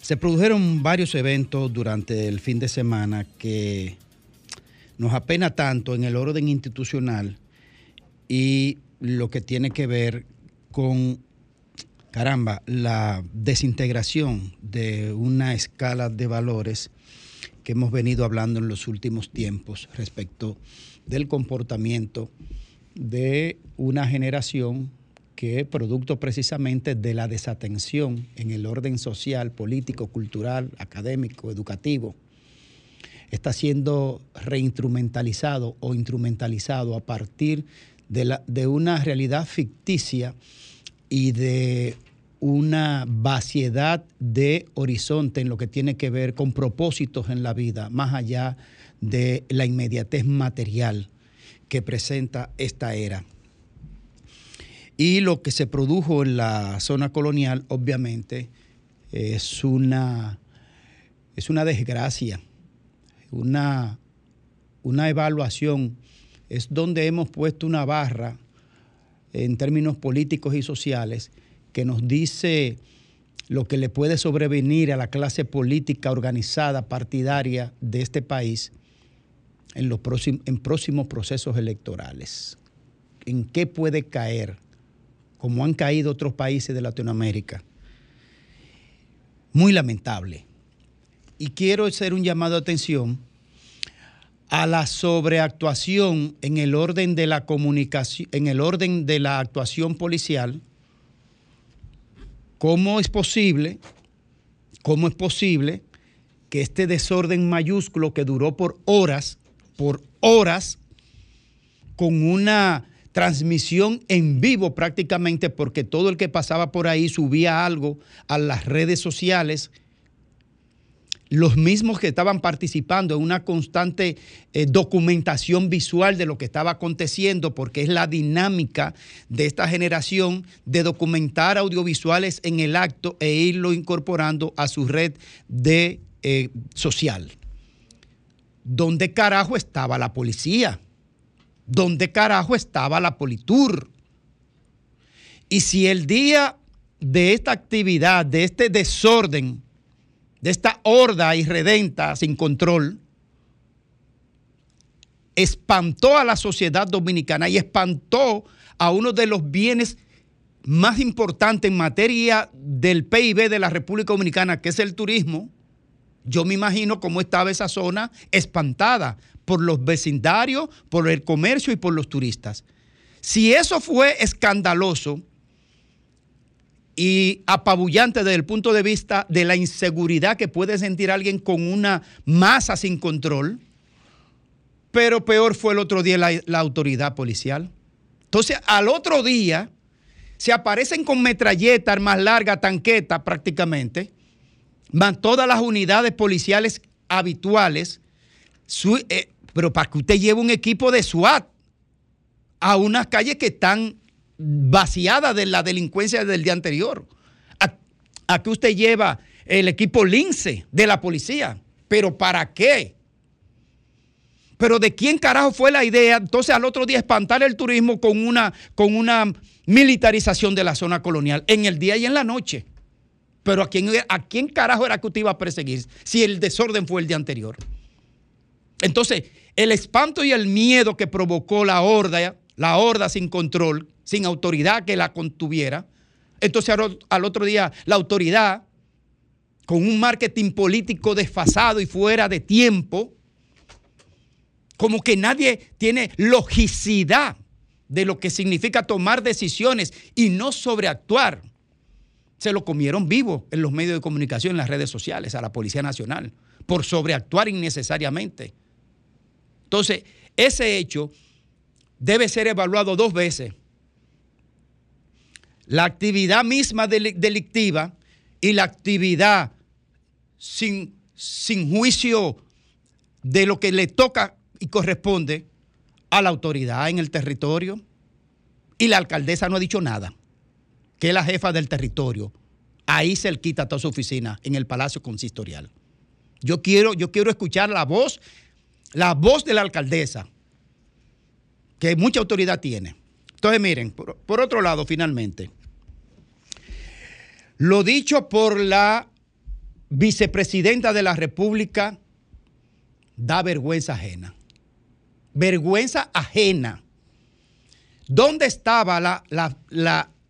se produjeron varios eventos durante el fin de semana que nos apena tanto en el orden institucional y lo que tiene que ver con, caramba, la desintegración de una escala de valores que hemos venido hablando en los últimos tiempos respecto del comportamiento de una generación que producto precisamente de la desatención en el orden social, político, cultural, académico, educativo, está siendo reinstrumentalizado o instrumentalizado a partir de, la- de una realidad ficticia y de una vaciedad de horizonte en lo que tiene que ver con propósitos en la vida, más allá de la inmediatez material que presenta esta era. Y lo que se produjo en la zona colonial, obviamente, es una, es una desgracia, una, una evaluación, es donde hemos puesto una barra en términos políticos y sociales que nos dice lo que le puede sobrevenir a la clase política organizada, partidaria de este país en, los próximos, en próximos procesos electorales. ¿En qué puede caer? Como han caído otros países de Latinoamérica. Muy lamentable. Y quiero hacer un llamado de atención a la sobreactuación en el orden de la comunicación, en el orden de la actuación policial. ¿Cómo es posible? ¿Cómo es posible que este desorden mayúsculo que duró por horas, por horas, con una transmisión en vivo prácticamente, porque todo el que pasaba por ahí subía algo a las redes sociales, los mismos que estaban participando en una constante eh, documentación visual de lo que estaba aconteciendo, porque es la dinámica de esta generación de documentar audiovisuales en el acto e irlo incorporando a su red de eh, social. ¿Dónde carajo estaba la policía? ¿Dónde carajo estaba la Politur? Y si el día de esta actividad, de este desorden, de esta horda irredenta sin control, espantó a la sociedad dominicana y espantó a uno de los bienes más importantes en materia del PIB de la República Dominicana, que es el turismo, yo me imagino cómo estaba esa zona espantada por los vecindarios, por el comercio y por los turistas. Si eso fue escandaloso y apabullante desde el punto de vista de la inseguridad que puede sentir alguien con una masa sin control, pero peor fue el otro día la, autoridad policial. Entonces, al otro día, se aparecen con metralleta, armas largas, tanqueta prácticamente, van todas las unidades policiales habituales, su- eh, pero para que usted lleve un equipo de SWAT a unas calles que están vaciadas de la delincuencia del día anterior. A, que usted lleva el equipo lince de la policía. ¿Pero para qué? Pero de quién carajo fue la idea entonces al otro día espantar el turismo con una, con una militarización de la zona colonial en el día y en la noche. Pero ¿a quién, ¿a quién carajo era que usted iba a perseguir si el desorden fue el día anterior? Entonces, el espanto y el miedo que provocó la horda, la horda sin control, sin autoridad que la contuviera, entonces al, otro día la autoridad, con un marketing político desfasado y fuera de tiempo, como que nadie tiene logicidad de lo que significa tomar decisiones y no sobreactuar. Se lo comieron vivo en los medios de comunicación, en las redes sociales, a la Policía Nacional, por sobreactuar innecesariamente. Entonces, ese hecho debe ser evaluado dos veces. La actividad misma deli- delictiva y la actividad sin, sin juicio de lo que le toca y corresponde a la autoridad en el territorio. Y la alcaldesa no ha dicho nada, que es la jefa del territorio. Ahí se le quita toda su oficina, en el Palacio Consistorial. Yo quiero, yo quiero escuchar la voz, la voz de la alcaldesa, que mucha autoridad tiene. Entonces, miren, por, por otro lado, finalmente, lo dicho por la vicepresidenta de la República da vergüenza ajena. Vergüenza ajena. ¿Dónde estaba la, la-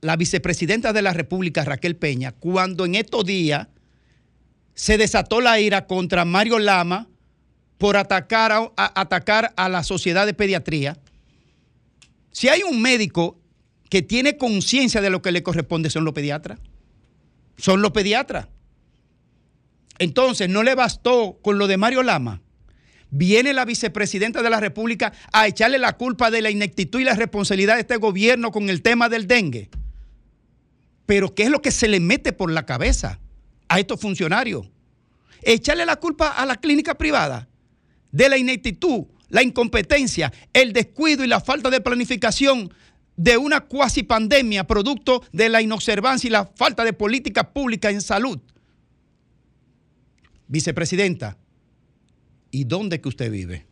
la- vicepresidenta de la República, Raquel Peña, cuando en estos días se desató la ira contra Mario Lama por atacar a, a- atacar a la sociedad de pediatría? Si hay un médico que tiene conciencia de lo que le corresponde, son los pediatras. Son los pediatras. Entonces, no le bastó con lo de Mario Lama. Viene la vicepresidenta de la República a echarle la culpa de la ineptitud y la responsabilidad de este gobierno con el tema del dengue. Pero ¿qué es lo que se le mete por la cabeza a estos funcionarios? Echarle la culpa a la clínica privada de la ineptitud, la incompetencia, el descuido y la falta de planificación de una cuasi pandemia producto de la inobservancia y la falta de política pública en salud. Vicepresidenta, ¿y dónde que usted vive?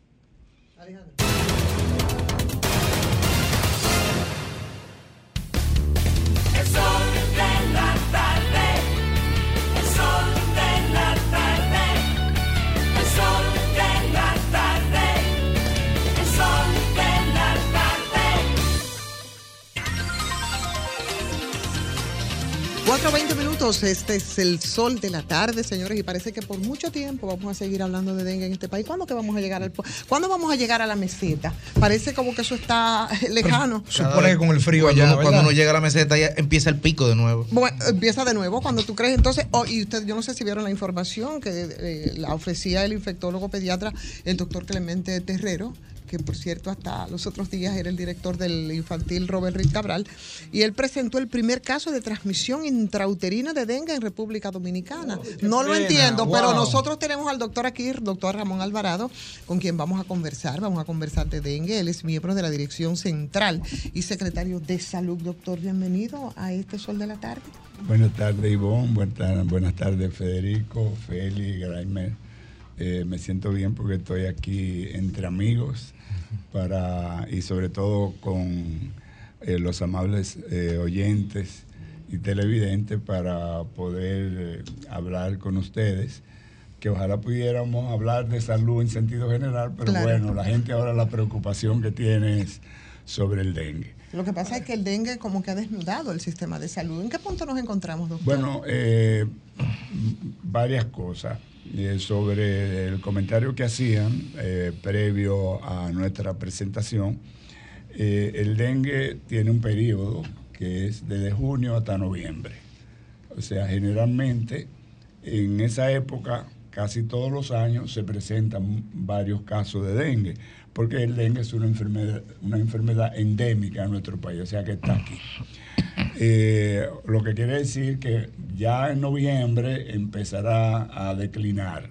4.20 minutos, este es el sol de la tarde, señores, y parece que por mucho tiempo vamos a seguir hablando de dengue en este país. ¿Cuándo que vamos a llegar al po- ¿Cuándo vamos a llegar a la meseta? Parece como que eso está lejano. Supone que con el frío cuando, allá, uno- cuando uno llega a la meseta ya empieza el pico de nuevo. Bueno, empieza de nuevo cuando tú crees. Entonces, oh, y usted, yo no sé si vieron la información que eh, la ofrecía el infectólogo pediatra, el doctor Clemente Terrero, que por cierto hasta los otros días era el director del infantil Robert Rick Cabral, y él presentó el primer caso de transmisión intrauterina de dengue en República Dominicana. no lo pena, entiendo, pero nosotros tenemos al doctor aquí, el doctor Ramón Alvarado, con quien vamos a conversar, vamos a conversar de dengue. Él es miembro de la Dirección Central y secretario de Salud. Doctor, bienvenido a este Sol de la Tarde. Buenas tardes, Ivonne. Buenas tardes, buenas tardes Federico, Feli, Graimer. Eh, me siento bien porque estoy aquí entre amigos para y sobre todo con eh, los amables eh, oyentes y televidentes para poder eh, hablar con ustedes. Que ojalá pudiéramos hablar de salud en sentido general, pero Claro. bueno, la gente ahora la preocupación que tiene es sobre el dengue. Lo que pasa es que el dengue como que ha desnudado el sistema de salud. ¿En qué punto nos encontramos, doctor? Bueno, eh, varias cosas sobre el comentario que hacían eh, previo a nuestra presentación. Eh, el dengue tiene un periodo que es desde junio hasta noviembre. O sea, generalmente en esa época, casi todos los años, se presentan varios casos de dengue, porque el dengue es una enfermedad, una enfermedad endémica en nuestro país, o sea que está aquí. Eh, lo que quiere decir que ya en noviembre empezará a declinar.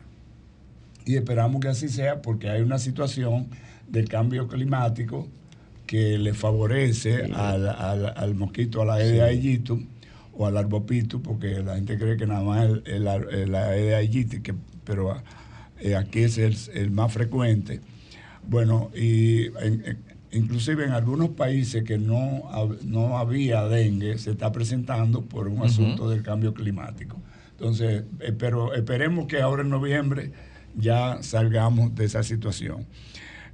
Y esperamos que así sea porque hay una situación del cambio climático que le favorece al, al- al mosquito, a la Aedes aegypti o al arbopito, porque la gente cree que nada más Aedes aegypti, que, pero eh, aquí es el, el más frecuente. Bueno, y en- inclusive en algunos países que no, no había dengue, se está presentando por un asunto del cambio climático. Entonces, eh, pero esperemos que ahora en noviembre ya salgamos de esa situación.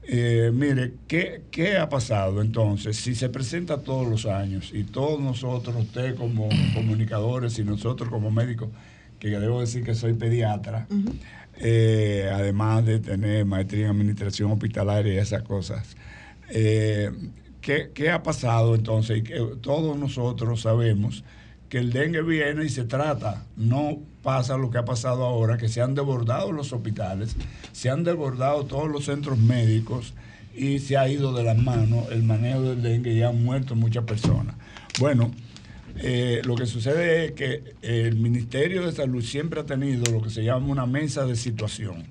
Eh, mire, ¿qué, ¿qué ha pasado entonces? Si se presenta todos los años y todos nosotros, usted como comunicadores y nosotros como médicos, que debo decir que soy pediatra, eh, además de tener maestría en administración hospitalaria y esas cosas, eh, ¿qué, qué ha pasado entonces? Y que todos nosotros sabemos que el dengue viene y se trata. No pasa lo que ha pasado ahora, que se han desbordado los hospitales, se han desbordado todos los centros médicos y se ha ido de las manos el manejo del dengue y han muerto muchas personas. Bueno, eh, lo que sucede es que el Ministerio de Salud siempre ha tenido lo que se llama una mesa de situación,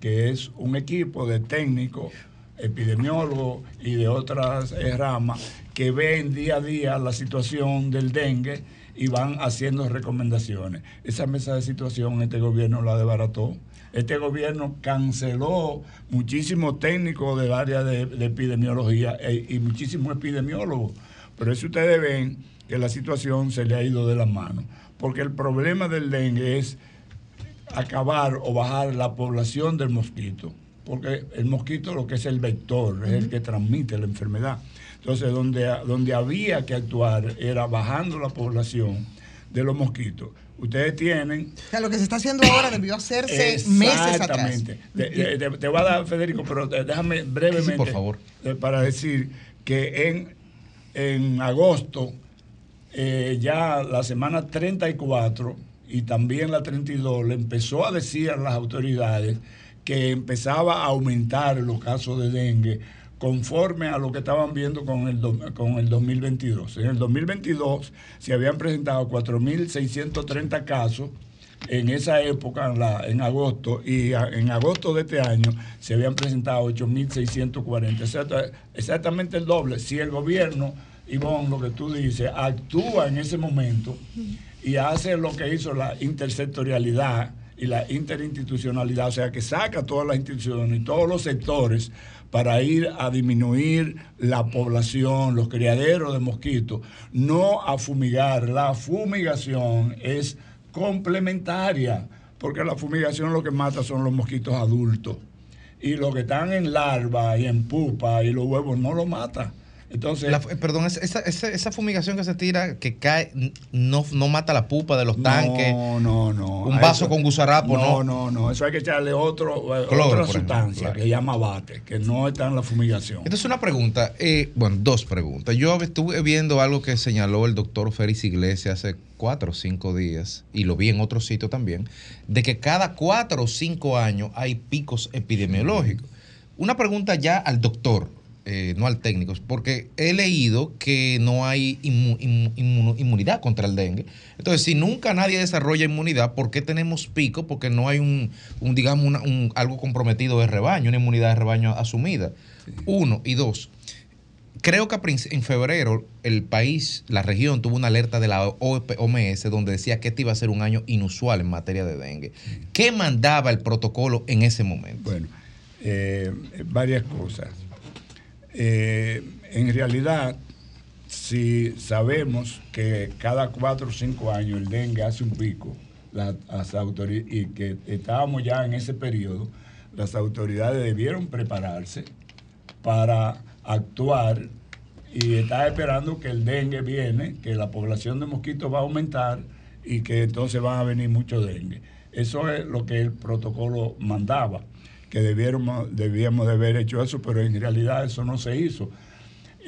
que es un equipo de técnicos, epidemiólogos y de otras eh, ramas que ven día a día la situación del dengue y van haciendo recomendaciones. Esa mesa de situación este gobierno la desbarató. Este gobierno canceló muchísimos técnicos del área de, de epidemiología e- y muchísimos epidemiólogos. Por eso ustedes ven que la situación se le ha ido de las manos. Porque el problema del dengue es acabar o bajar la población del mosquito. Porque el mosquito lo que es el vector, es el que transmite la enfermedad. Entonces, donde, donde había que actuar era bajando la población de los mosquitos. Ustedes tienen O sea, lo que se está haciendo ahora debió hacerse meses atrás. Exactamente. Te, te- te- voy a dar, Federico, pero te- déjame brevemente. Sí, por favor. eh, Para decir que en, en agosto, eh, ya la semana 34 y también la 32, le empezó a decir a las autoridades que empezaba a aumentar los casos de dengue conforme a lo que estaban viendo con el, con el 2022. En el 2022 se habían presentado 4.630 casos en esa época, en, agosto, y en agosto de este año se habían presentado 8.640. Exacta- Exactamente el doble. Si el gobierno, Ivonne, lo que tú dices, actúa en ese momento y hace lo que hizo la intersectorialidad y la interinstitucionalidad, o sea, que saca todas las instituciones y todos los sectores para ir a disminuir la población, los criaderos de mosquitos, no a fumigar. La fumigación es complementaria, porque la fumigación lo que mata son los mosquitos adultos. Y los que están en larva y en pupa y los huevos no lo mata. Entonces, La- eh, perdón, esa, esa- esa- esa fumigación que se tira, que cae, no, no mata la pupa de los tanques. No, no, no. Un vaso eso- con gusarapo, no. no. No, no, Eso hay que echarle otro, eh, Cloro, otra ejemplo, sustancia claro. que llama bate, que no está en la fumigación. Entonces, una pregunta, eh, bueno, dos preguntas. Yo estuve viendo algo que señaló el doctor Félix Iglesias hace cuatro o cinco días, y lo vi en otro sitio también, de que cada cuatro o cinco años hay picos epidemiológicos. una pregunta ya al doctor, eh, no al técnico, porque he leído que no hay inmu- inmu- inmuno- inmunidad contra el dengue. Entonces, si nunca nadie desarrolla inmunidad, ¿por qué tenemos pico? Porque no hay un, un, digamos, una- un- algo comprometido de rebaño, una inmunidad de rebaño asumida. Uno. Y dos, creo que en febrero el país, la región, tuvo una alerta de la OMS donde decía que este iba a ser un año inusual en materia de dengue. ¿Qué mandaba el protocolo en ese momento? Bueno, eh, varias cosas. Eh, en realidad, si sabemos que cada cuatro o cinco años el dengue hace un pico, la- las y que estábamos ya en ese periodo, las autoridades debieron prepararse para actuar y estar esperando que el dengue viene, que la población de mosquitos va a aumentar y que entonces van a venir mucho dengue. Eso es lo que el protocolo mandaba, que debiéramos, debíamos de haber hecho eso, pero en realidad eso no se hizo.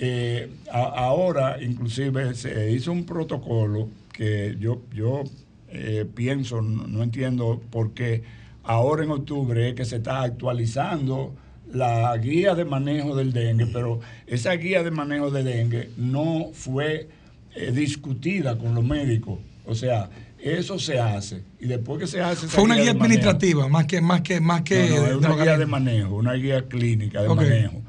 Eh, ahora, inclusive, se hizo un protocolo que yo, yo eh, pienso, no, entiendo por qué ahora en octubre que se está actualizando la guía de manejo del dengue, pero esa guía de manejo de dengue no fue eh, discutida con los médicos. O sea, eso se hace. Y después que se hace... Fue una guía administrativa, más que, más que, más que. no, no, es una guía de manejo, una guía clínica de manejo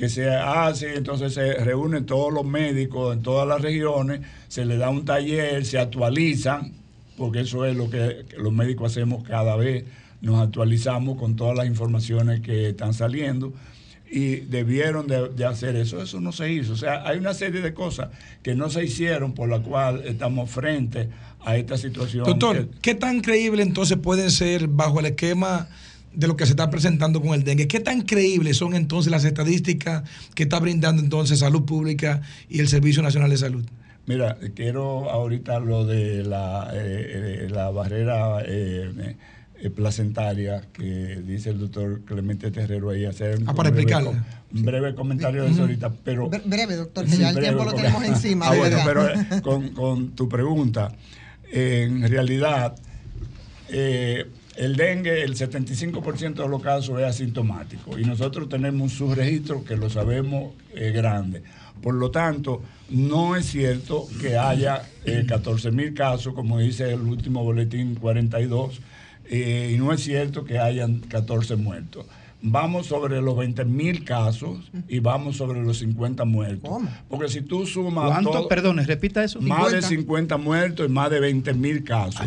que se hace, entonces se reúnen todos los médicos en todas las regiones, se les da un taller, se actualizan, porque eso es lo que los médicos hacemos cada vez, nos actualizamos con todas las informaciones que están saliendo y debieron de, de hacer eso, eso no se hizo, o sea, hay una serie de cosas que no se hicieron por la cual estamos frente a esta situación. Doctor, ¿qué tan creíble entonces pueden ser bajo el esquema de lo que se está presentando con el dengue? ¿Qué tan creíbles son entonces las estadísticas que está brindando entonces Salud Pública y el Servicio Nacional de Salud? Mira, quiero ahorita lo de la, eh, eh, la barrera eh, eh, placentaria que dice el doctor Clemente Terrero ahí, hacer un, Ah, para breve, explicarla. un breve comentario de eso ahorita, pero... Bre- Breve, doctor, que ya el tiempo lo tenemos encima. Ah, bueno, pero eh, con, con tu pregunta, en realidad, eh, el dengue, el 75% de los casos es asintomático y nosotros tenemos un subregistro que lo sabemos eh, grande. Por lo tanto, no es cierto que haya 14 mil casos, como dice el último boletín 42, eh, y no es cierto que hayan 14 muertos. Vamos sobre los 20 mil casos y vamos sobre los 50 muertos. Porque si tú sumas. ¿Cuántos? todo- Perdone, repita eso. Más de 50. 50 muertos y más de 20 mil casos.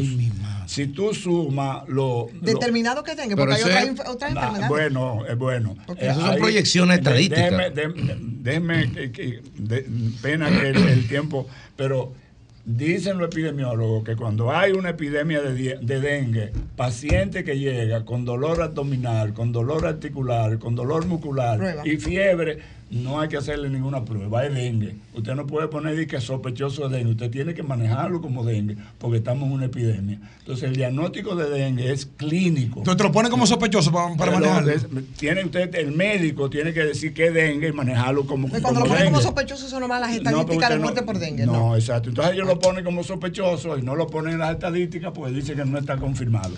Si tú sumas lo. lo- Determinado que tenga, porque hay ese otra, otra enfermedad. Bueno, es bueno. Porque- Eh, Esas son proyecciones estadísticas. Déjeme, déjeme que- que- de- pena que el, el tiempo, pero dicen los epidemiólogos que cuando hay una epidemia de, dengue, paciente que llega con dolor abdominal, con dolor articular, con dolor muscular Prueba. y fiebre, no hay que hacerle ninguna prueba, es dengue. Usted no puede poner de que es sospechoso de dengue, usted tiene que manejarlo como dengue, porque estamos en una epidemia. Entonces el diagnóstico de dengue es clínico. Entonces te lo pone como sospechoso para, manejarlo. es- tiene usted, el médico tiene que decir que es dengue y manejarlo como, Y cuando como lo ponen como sospechoso son nomás las No, estadísticas de usted muerte no- por dengue. No, No. exacto. Entonces ellos lo ponen como sospechoso y no lo ponen en las estadísticas porque dice que no está confirmado.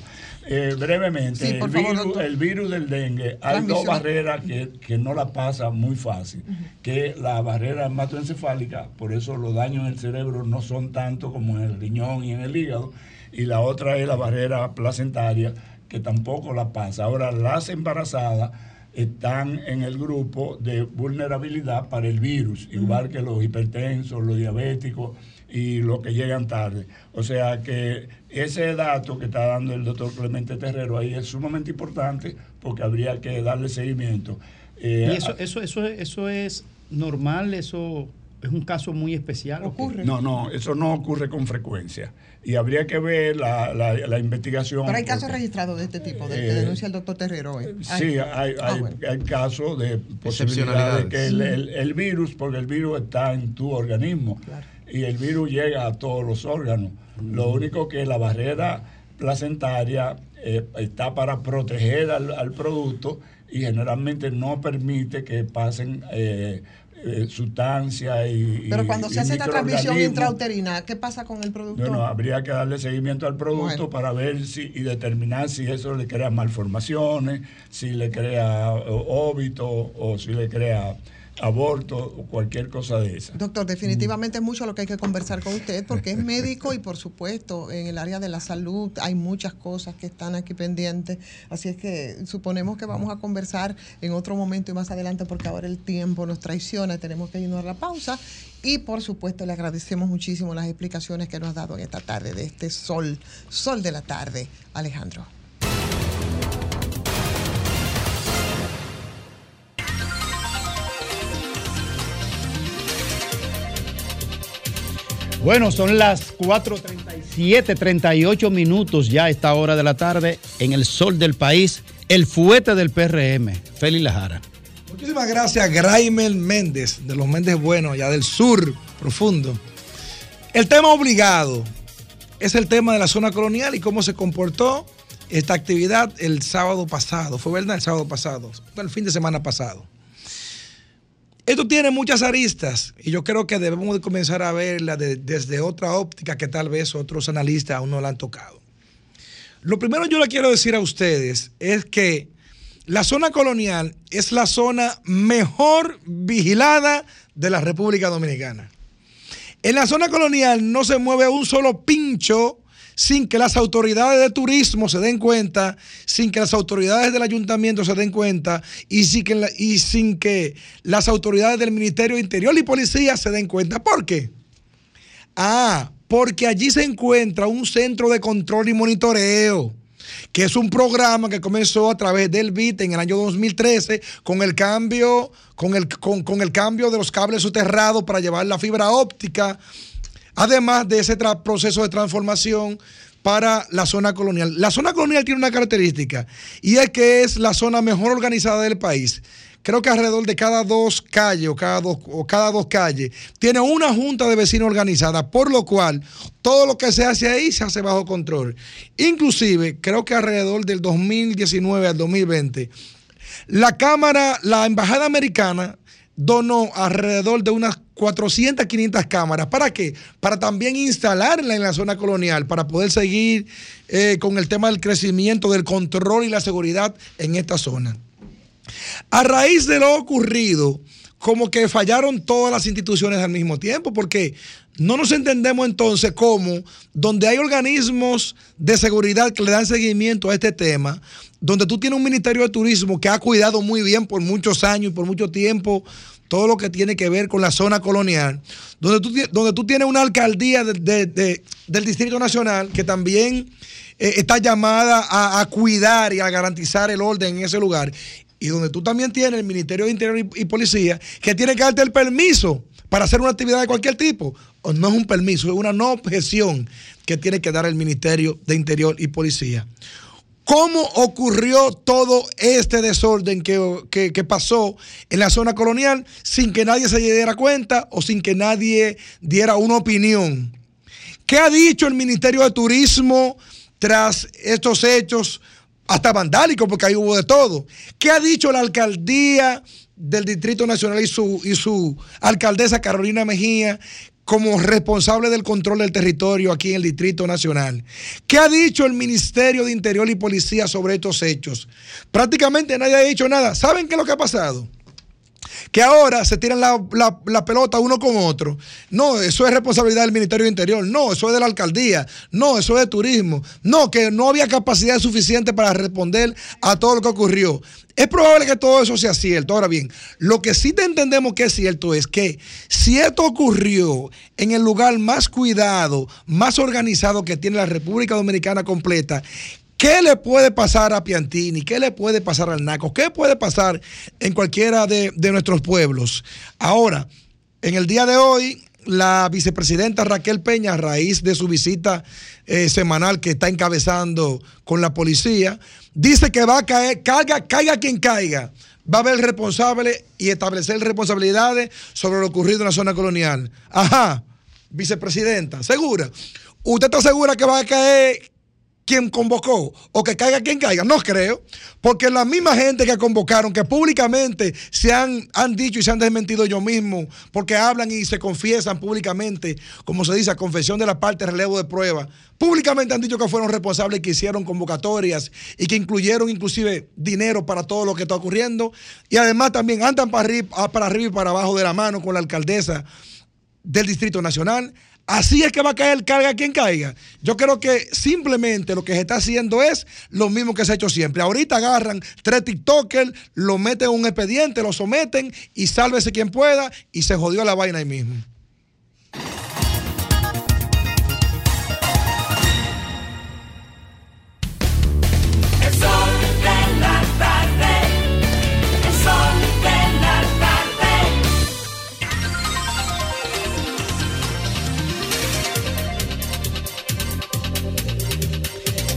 Eh, brevemente, Sí, el, favor, virus, doctor. el virus del dengue, hay dos barreras que, que no la pasa muy fácil, que es la barrera hematoencefálica, por eso los daños en el cerebro no son tanto como en el riñón y en el hígado, y la otra es la barrera placentaria, que tampoco la pasa. Ahora, las embarazadas están en el grupo de vulnerabilidad para el virus, igual que los hipertensos, los diabéticos y los que llegan tarde. O sea que ese dato que está dando el doctor Clemente Terrero ahí es sumamente importante porque habría que darle seguimiento. Eh, Y eso, eso, eso, eso es normal, eso es un caso muy especial. No, no, eso no ocurre con frecuencia. Y habría que ver la, la- la investigación. Pero hay casos porque- registrados de este tipo, del que Eh, denuncia el doctor Terrero hoy. Sí, hay, hay, Ah, bueno. hay casos de posibilidad de que el, el- el virus, porque el virus está en tu organismo y el virus llega a todos los órganos. Lo único que la barrera placentaria eh, está para proteger al, al producto y generalmente no permite que pasen eh, eh, sustancias y. Pero cuando y se hace esta transmisión intrauterina, ¿qué pasa con el producto? Bueno, habría que darle seguimiento al producto Bueno. para ver si y determinar si eso le crea malformaciones, si le crea óbito o si le crea aborto o cualquier cosa de esa. Doctor, definitivamente es mucho lo que hay que conversar con usted porque es médico y por supuesto en el área de la salud hay muchas cosas que están aquí pendientes. Así es que suponemos que vamos a conversar en otro momento y más adelante porque ahora el tiempo nos traiciona, tenemos que irnos a la pausa. Y por supuesto le agradecemos muchísimo las explicaciones que nos ha dado en esta tarde de este sol, sol de la tarde, Alejandro. Bueno, son las 4.37, 38 minutos ya a esta hora de la tarde en el sol del país, el fuete del PRM, Félix Lajara. Muchísimas gracias, Graimel Méndez, de los Méndez Buenos, ya del sur profundo. El tema obligado es el tema de la zona colonial y cómo se comportó esta actividad el sábado pasado. Fue verdad el sábado pasado, el fin de semana pasado. Esto tiene muchas aristas y yo creo que debemos de comenzar a verla de- desde otra óptica que tal vez otros analistas aún no la han tocado. Lo primero yo le quiero decir a ustedes es que la zona colonial es la zona mejor vigilada de la República Dominicana. En la zona colonial no se mueve un solo pincho sin que las autoridades de turismo se den cuenta, sin que las autoridades del ayuntamiento se den cuenta y sin que, las autoridades del Ministerio Interior y Policía se den cuenta. ¿Por qué? Ah, porque allí se encuentra un centro de control y monitoreo, que es un programa que comenzó a través del BIT en el año 2013 con el cambio, con el, con, con el cambio de los cables soterrados para llevar la fibra óptica, además de ese proceso de transformación para la zona colonial. La zona colonial tiene una característica y es que es la zona mejor organizada del país. Creo que alrededor de cada dos calles o cada dos, o cada dos calles tiene una junta de vecinos organizada, por lo cual todo lo que se hace ahí se hace bajo control. Inclusive, creo que alrededor del 2019 al 2020, la Cámara, la Embajada Americana donó alrededor de unas 400, 500 cámaras. ¿Para qué? Para también instalarla en la zona colonial, para poder seguir eh, con el tema del crecimiento, del control y la seguridad en esta zona. A raíz de lo ocurrido, como que fallaron todas las instituciones al mismo tiempo, porque no nos entendemos entonces cómo, donde hay organismos de seguridad que le dan seguimiento a este tema, donde tú tienes un Ministerio de Turismo que ha cuidado muy bien por muchos años y por mucho tiempo todo lo que tiene que ver con la zona colonial, donde tú, donde tú tienes una alcaldía de- del Distrito Nacional que también eh, está llamada a, a cuidar y a garantizar el orden en ese lugar, y donde tú también tienes el Ministerio de Interior y, y Policía que tiene que darte el permiso para hacer una actividad de cualquier tipo. O no es un permiso, es una no objeción que tiene que dar el Ministerio de Interior y Policía. ¿Cómo ocurrió todo este desorden que, que- pasó en la zona colonial sin que nadie se diera cuenta o sin que nadie diera una opinión? ¿Qué ha dicho el Ministerio de Turismo tras estos hechos, hasta vandálicos, porque ahí hubo de todo? ¿Qué ha dicho la alcaldía del Distrito Nacional y su, y su alcaldesa Carolina Mejía como responsable del control del territorio aquí en el Distrito Nacional? ¿Qué ha dicho el Ministerio de Interior y Policía sobre estos hechos? Prácticamente nadie ha dicho nada. ¿Saben qué es lo que ha pasado? Que ahora se tiran la, la- pelota uno con otro. No, eso es responsabilidad del Ministerio de Interior. No, eso es de la alcaldía. No, eso es de turismo. No, que no había capacidad suficiente para responder a todo lo que ocurrió. Es probable que todo eso sea cierto. Ahora bien, lo que sí te entendemos que es cierto es que si esto ocurrió en el lugar más cuidado, más organizado que tiene la República Dominicana completa, ¿Qué le puede pasar a Piantini? ¿Qué le puede pasar al Naco? ¿Qué puede pasar en cualquiera de, nuestros pueblos? Ahora, en el día de hoy, la vicepresidenta Raquel Peña, a raíz de su visita eh, semanal que está encabezando con la policía, dice que va a caer, caiga, caiga quien caiga, va a haber responsable y establecer responsabilidades sobre lo ocurrido en la zona colonial. Ajá, vicepresidenta, ¿segura? ¿Usted está segura que va a caer quien convocó o que caiga quien caiga, no creo, porque la misma gente que convocaron, que públicamente se han, han dicho y se han desmentido ellos mismos, porque hablan y se confiesan públicamente, como se dice, confesión de la parte relevo de prueba, públicamente han dicho que fueron responsables y que hicieron convocatorias y que incluyeron inclusive dinero para todo lo que está ocurriendo, y además también andan para para arriba y para abajo de la mano con la alcaldesa del Distrito Nacional. Así es que va a caer carga quien caiga. Yo creo que simplemente lo que se está haciendo es lo mismo que se ha hecho siempre. Ahorita agarran tres TikTokers, lo meten en un expediente, lo someten y sálvese quien pueda y se jodió la vaina ahí mismo.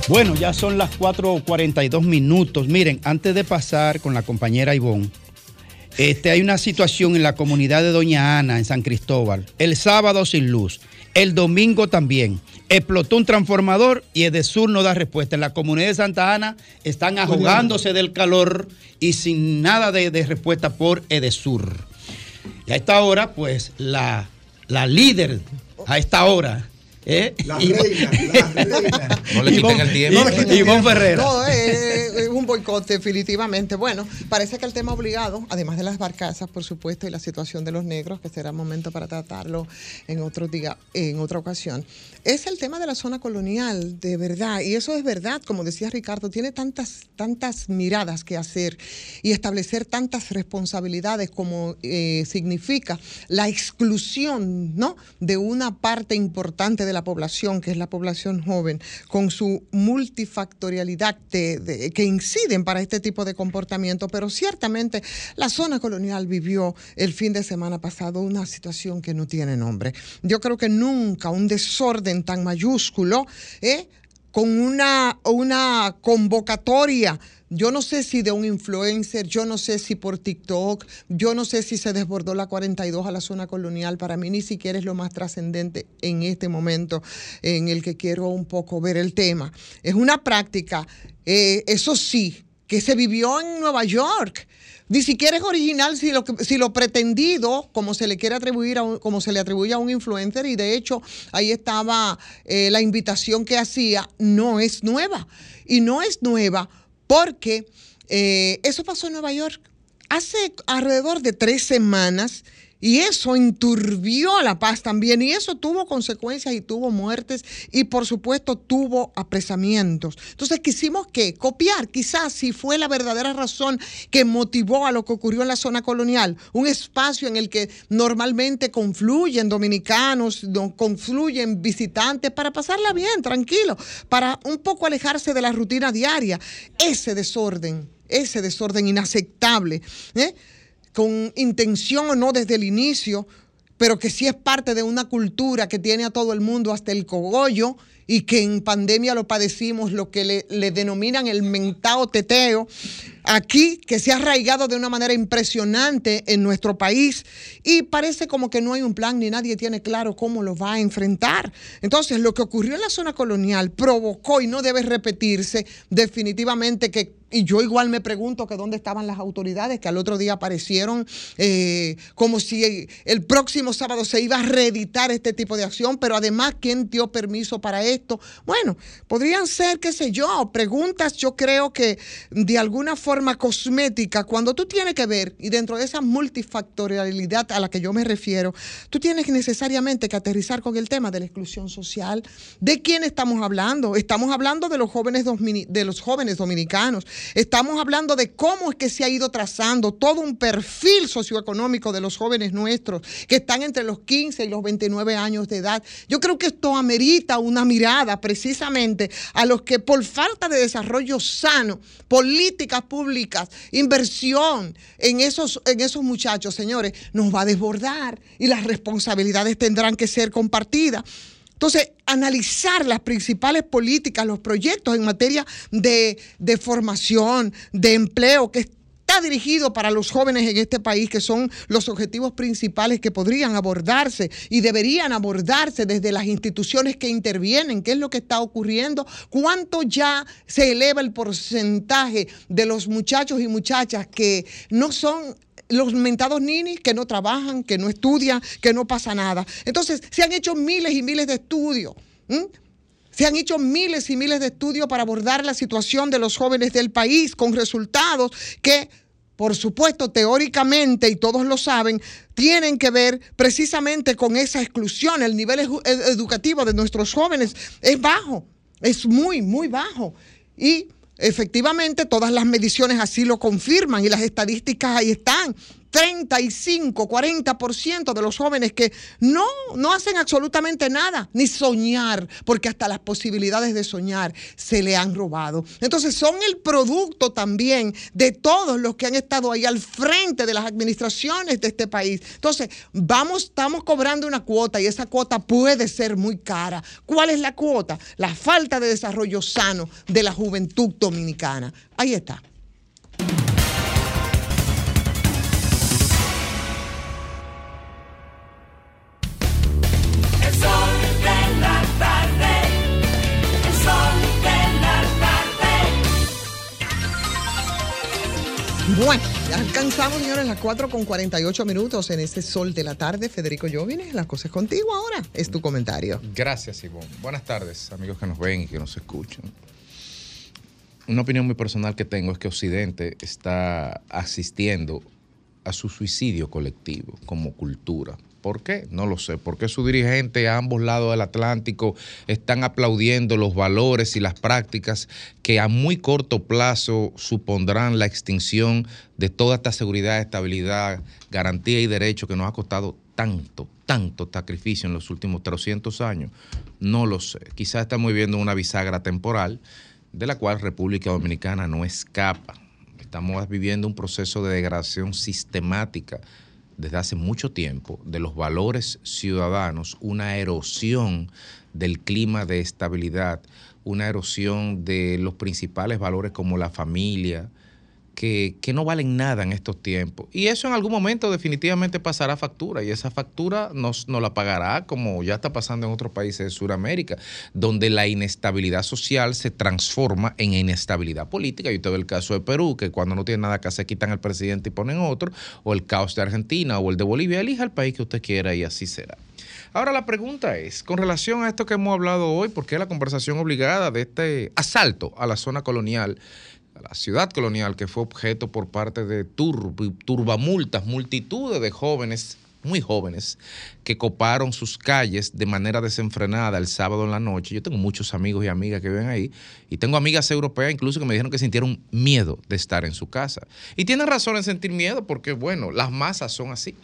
Bueno, ya son las 4.42 minutos. Miren, antes de pasar con la compañera Ivonne, este, hay una situación en la comunidad de Doña Ana, en San Cristóbal. El sábado sin luz, el domingo también. Explotó un transformador y Edesur no da respuesta. En la comunidad de Santa Ana están ahogándose del calor y sin nada de, de respuesta por Edesur. Y a esta hora, pues, la, la líder a esta hora. ¿Eh? La reina, la reina. No le quiten el tiempo. No le quiten Ivonne Ferreira. No, eh, un boicot definitivamente. Bueno, parece que el tema obligado, además de las barcazas, por supuesto, y la situación de los negros, que será momento para tratarlo en otro día, en otra ocasión, es el tema de la zona colonial, de verdad. Y eso es verdad, como decía Ricardo, tiene tantas, tantas miradas que hacer y establecer tantas responsabilidades como eh, significa la exclusión, ¿no? De una parte importante de la población, que es la población joven, con su multifactorialidad de- de- que para este tipo de comportamiento, pero ciertamente la zona colonial vivió el fin de semana pasado una situación que no tiene nombre. Yo creo que nunca un desorden tan mayúsculo, ¿eh? con una, una convocatoria. Yo no sé si de un influencer, yo no sé si por TikTok, yo no sé si se desbordó la 42 a la zona colonial. Para mí ni siquiera es lo más trascendente en este momento en el que quiero un poco ver el tema. Es una práctica, eh, eso sí, que se vivió en Nueva York. Ni siquiera es original si lo, si lo pretendido, como se le quiere atribuir a un- como se le atribuye a un influencer, y de hecho ahí estaba eh, la invitación que hacía, no es nueva. Y no es nueva porque eh, eso pasó en Nueva York hace alrededor de tres semanas. Y eso enturbió la paz también. Y eso tuvo consecuencias y tuvo muertes. Y por supuesto tuvo apresamientos. Entonces quisimos que copiar, quizás si fue la verdadera razón que motivó a lo que ocurrió en la zona colonial. Un espacio en el que normalmente confluyen dominicanos, no- confluyen visitantes para pasarla bien, tranquilo, para un poco alejarse de la rutina diaria. Ese desorden, ese desorden inaceptable. ¿eh? Con intención o no desde el inicio, pero que sí es parte de una cultura que tiene a todo el mundo hasta el cogollo y que en pandemia lo padecimos, lo que le, denominan el mentado teteo, aquí que se ha arraigado de una manera impresionante en nuestro país y parece como que no hay un plan ni nadie tiene claro cómo lo va a enfrentar. Entonces, lo que ocurrió en la zona colonial provocó y no debe repetirse definitivamente que y yo igual me pregunto que dónde estaban las autoridades que al otro día aparecieron eh, como si el próximo sábado se iba a reeditar este tipo de acción, pero además, ¿quién dio permiso para esto? Bueno, podrían ser, qué sé yo, preguntas, yo creo que de alguna forma cosmética, cuando tú tienes que ver, y dentro de esa multifactorialidad a la que yo me refiero, tú tienes necesariamente que aterrizar con el tema de la exclusión social. ¿De quién estamos hablando? Estamos hablando de los jóvenes, de los jóvenes dominicanos. Estamos hablando de cómo es que se ha ido trazando todo un perfil socioeconómico de los jóvenes nuestros que están entre los 15 y los 29 años de edad. Yo creo que esto amerita una mirada precisamente a los que por falta de desarrollo sano, políticas públicas, inversión en esos, en esos muchachos, señores, nos va a desbordar y las responsabilidades tendrán que ser compartidas. Entonces, analizar las principales políticas, los proyectos en materia de, de formación, de empleo, que está dirigido para los jóvenes en este país, que son los objetivos principales que podrían abordarse y deberían abordarse desde las instituciones que intervienen, qué es lo que está ocurriendo, cuánto ya se eleva el porcentaje de los muchachos y muchachas que no son los mentados ninis que no trabajan, que no estudian, que no pasa nada. Entonces, se han hecho miles y miles de estudios. Se han hecho miles y miles de estudios para abordar la situación de los jóvenes del país con resultados que, por supuesto, teóricamente, y todos lo saben, tienen que ver precisamente con esa exclusión. El nivel edu- ed- educativo de nuestros jóvenes es bajo, es muy, muy bajo. Y efectivamente todas las mediciones así lo confirman y las estadísticas ahí están. 35, 40% de los jóvenes que no, no hacen absolutamente nada, ni soñar, porque hasta las posibilidades de soñar se le han robado. Entonces son el producto también de todos los que han estado ahí al frente de las administraciones de este país. Entonces, vamos, estamos cobrando una cuota y esa cuota puede ser muy cara. ¿Cuál es la cuota? La falta de desarrollo sano de la juventud dominicana. Ahí está. Bueno, ya alcanzamos, señores, las 4 con 48 minutos en ese sol de la tarde. Federico Llovines, las cosas contigo ahora. Es tu comentario. Gracias, Ivonne. Buenas tardes, amigos que nos ven y que nos escuchan. Una opinión muy personal que tengo es que Occidente está asistiendo a su suicidio colectivo como cultura. ¿Por qué? No lo sé. ¿Por qué sus dirigentes a ambos lados del Atlántico están aplaudiendo los valores y las prácticas que a muy corto plazo supondrán la extinción de toda esta seguridad, estabilidad, garantía y derecho que nos ha costado tanto, tanto sacrificio en los últimos 300 años? No lo sé. Quizás estamos viviendo una bisagra temporal de la cual República Dominicana no escapa. Estamos viviendo un proceso de degradación sistemática desde hace mucho tiempo de los valores ciudadanos, una erosión del clima de estabilidad, una erosión de los principales valores como la familia, que, no valen nada en estos tiempos. Y eso en algún momento definitivamente pasará factura y esa factura nos, nos la pagará como ya está pasando en otros países de Sudamérica, donde la inestabilidad social se transforma en inestabilidad política. Y usted ve el caso de Perú, que cuando no tiene nada que hacer quitan al presidente y ponen otro, o el caos de Argentina o el de Bolivia, elija el país que usted quiera y así será. Ahora la pregunta es, con relación a esto que hemos hablado hoy, porque es la conversación obligada de este asalto a la zona colonial, la ciudad colonial, que fue objeto por parte de turb- turbamultas, multitudes de jóvenes, muy jóvenes, que coparon sus calles de manera desenfrenada el sábado en la noche. Yo tengo muchos amigos y amigas que viven ahí, y tengo amigas europeas incluso que me dijeron que sintieron miedo de estar en su casa. Y tienen razón en sentir miedo porque, bueno, las masas son así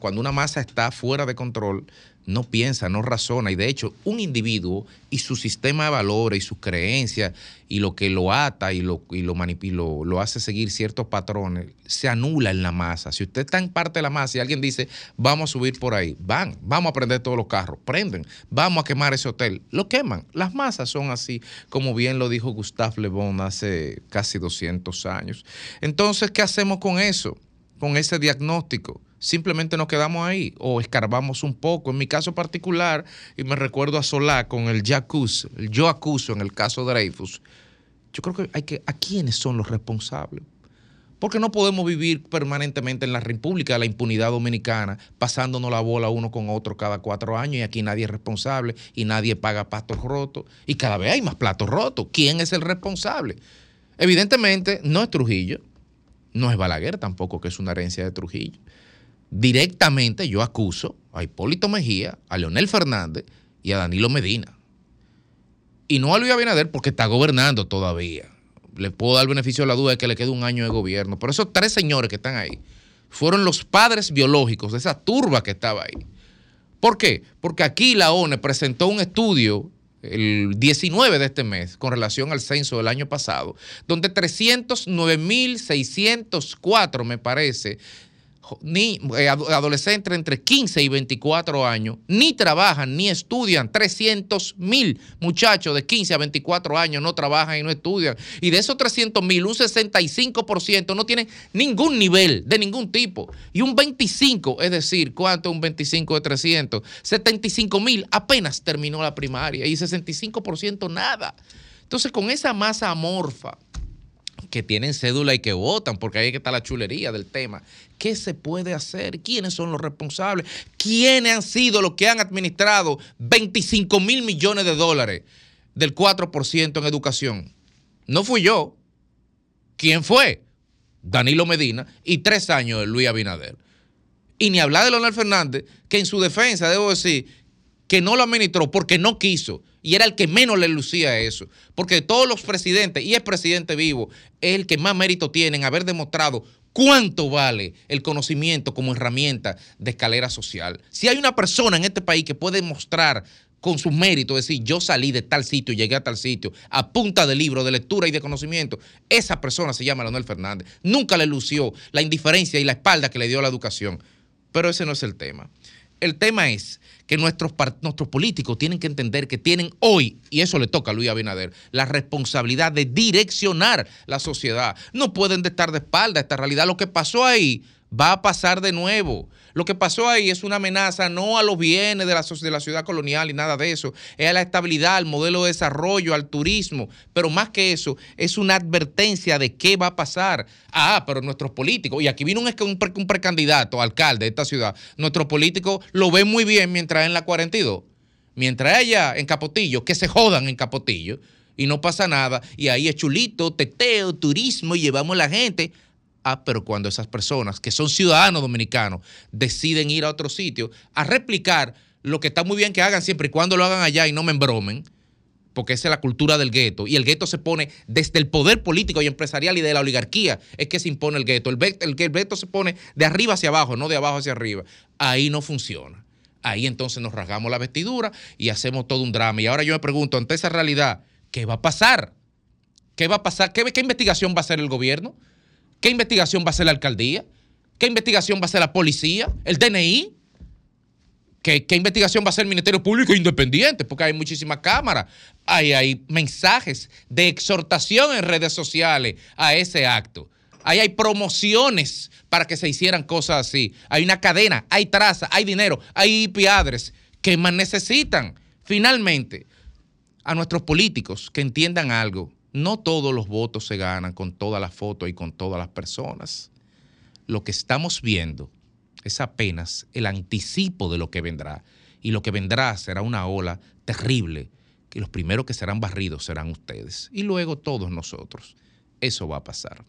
cuando una masa está fuera de control, no piensa, no razona. Y de hecho, un individuo y su sistema de valores y sus creencias y lo que lo ata y lo, y lo, lo hace seguir ciertos patrones, se anula en la masa. Si usted está en parte de la masa y alguien dice, vamos a subir por ahí, van, vamos a prender todos los carros, prenden, vamos a quemar ese hotel, lo queman. Las masas son así, como bien lo dijo Gustave Le Bon hace casi 200 años. Entonces, ¿qué hacemos con eso? Con ese diagnóstico simplemente nos quedamos ahí o escarbamos un poco. En mi caso particular, y me recuerdo a Solá con el acuso, el yo acuso en el caso de Dreyfus, yo creo que hay que, ¿a quiénes son los responsables? Porque no podemos vivir permanentemente en la República de la impunidad dominicana, pasándonos la bola uno con otro cada cuatro años y aquí nadie es responsable y nadie paga platos rotos y cada vez hay más platos rotos. ¿Quién es el responsable? Evidentemente no es Trujillo, no es Balaguer tampoco, que es una herencia de Trujillo directamente yo acuso a Hipólito Mejía, a Leonel Fernández y a Danilo Medina. Y no a Luis Abinader porque está gobernando todavía. Le puedo dar beneficio de la duda de que le quede un año de gobierno. Pero esos tres señores que están ahí fueron los padres biológicos de esa turba que estaba ahí. ¿Por qué? Porque aquí la ONU presentó un estudio el 19 de este mes con relación al censo del año pasado, donde 309.604, me parece, ni eh, ado- adolescentes entre 15 y 24 años, ni trabajan ni estudian. 300 mil muchachos de 15 a 24 años no trabajan y no estudian. Y de esos 300 mil, un 65% no tienen ningún nivel de ningún tipo. Y un 25, es decir, ¿cuánto es un 25 de 300? 75 mil apenas terminó la primaria y 65% nada. Entonces, con esa masa amorfa, que tienen cédula y que votan, porque ahí está la chulería del tema. ¿Qué se puede hacer? ¿Quiénes son los responsables? ¿Quiénes han sido los que han administrado 25 mil millones de dólares del 4% en educación? No fui yo. ¿Quién fue? Danilo Medina y tres años Luis Abinader. Y ni hablar de Leonel Fernández, que en su defensa, debo decir, que no lo administró porque no quiso. Y era el que menos le lucía eso. Porque todos los presidentes, y es presidente vivo, es el que más mérito tiene en haber demostrado cuánto vale el conocimiento como herramienta de escalera social. Si hay una persona en este país que puede mostrar con sus méritos, decir, yo salí de tal sitio llegué a tal sitio, a punta de libro, de lectura y de conocimiento, esa persona se llama Leonel Fernández. Nunca le lució la indiferencia y la espalda que le dio la educación. Pero ese no es el tema. El tema es que nuestros, nuestros políticos tienen que entender que tienen hoy, y eso le toca a Luis Abinader, la responsabilidad de direccionar la sociedad. No pueden de estar de espalda a esta realidad. Lo que pasó ahí va a pasar de nuevo. Lo que pasó ahí es una amenaza no a los bienes de la, ciudad colonial y nada de eso, es a la estabilidad, al modelo de desarrollo, al turismo, pero más que eso, es una advertencia de qué va a pasar. Ah, pero nuestros políticos, y aquí vino un, un precandidato, alcalde de esta ciudad, nuestros políticos lo ven muy bien mientras en la 42, mientras allá en Capotillo, que se jodan en Capotillo, y no pasa nada, y ahí es chulito, teteo, turismo, y llevamos a la gente. Ah, pero cuando esas personas que son ciudadanos dominicanos deciden ir a otro sitio a replicar lo que está muy bien que hagan siempre y cuando lo hagan allá y no me embromen, porque esa es la cultura del gueto. Y el gueto se pone desde el poder político y empresarial y de la oligarquía, es que se impone el gueto. El, el, el gueto se pone de arriba hacia abajo, no de abajo hacia arriba. Ahí no funciona. Ahí entonces nos rasgamos la vestidura y hacemos todo un drama. Y ahora yo me pregunto, ante esa realidad, ¿qué va a pasar? ¿Qué va a pasar? ¿Qué, qué investigación va a hacer el gobierno? ¿Qué investigación va a hacer la alcaldía? ¿Qué investigación va a hacer la policía? ¿El DNI? ¿Qué, qué investigación va a hacer el Ministerio Público Independiente? Porque hay muchísimas cámaras. Hay, hay mensajes de exhortación en redes sociales a ese acto. Ahí hay promociones para que se hicieran cosas así. Hay una cadena, hay traza, hay dinero, hay IP address. ¿Qué más necesitan? Finalmente, a nuestros políticos que entiendan algo. No todos los votos se ganan con todas las fotos y con todas las personas. Lo que estamos viendo es apenas el anticipo de lo que vendrá. Y lo que vendrá será una ola terrible, que los primeros que serán barridos serán ustedes. Y luego todos nosotros. Eso va a pasar.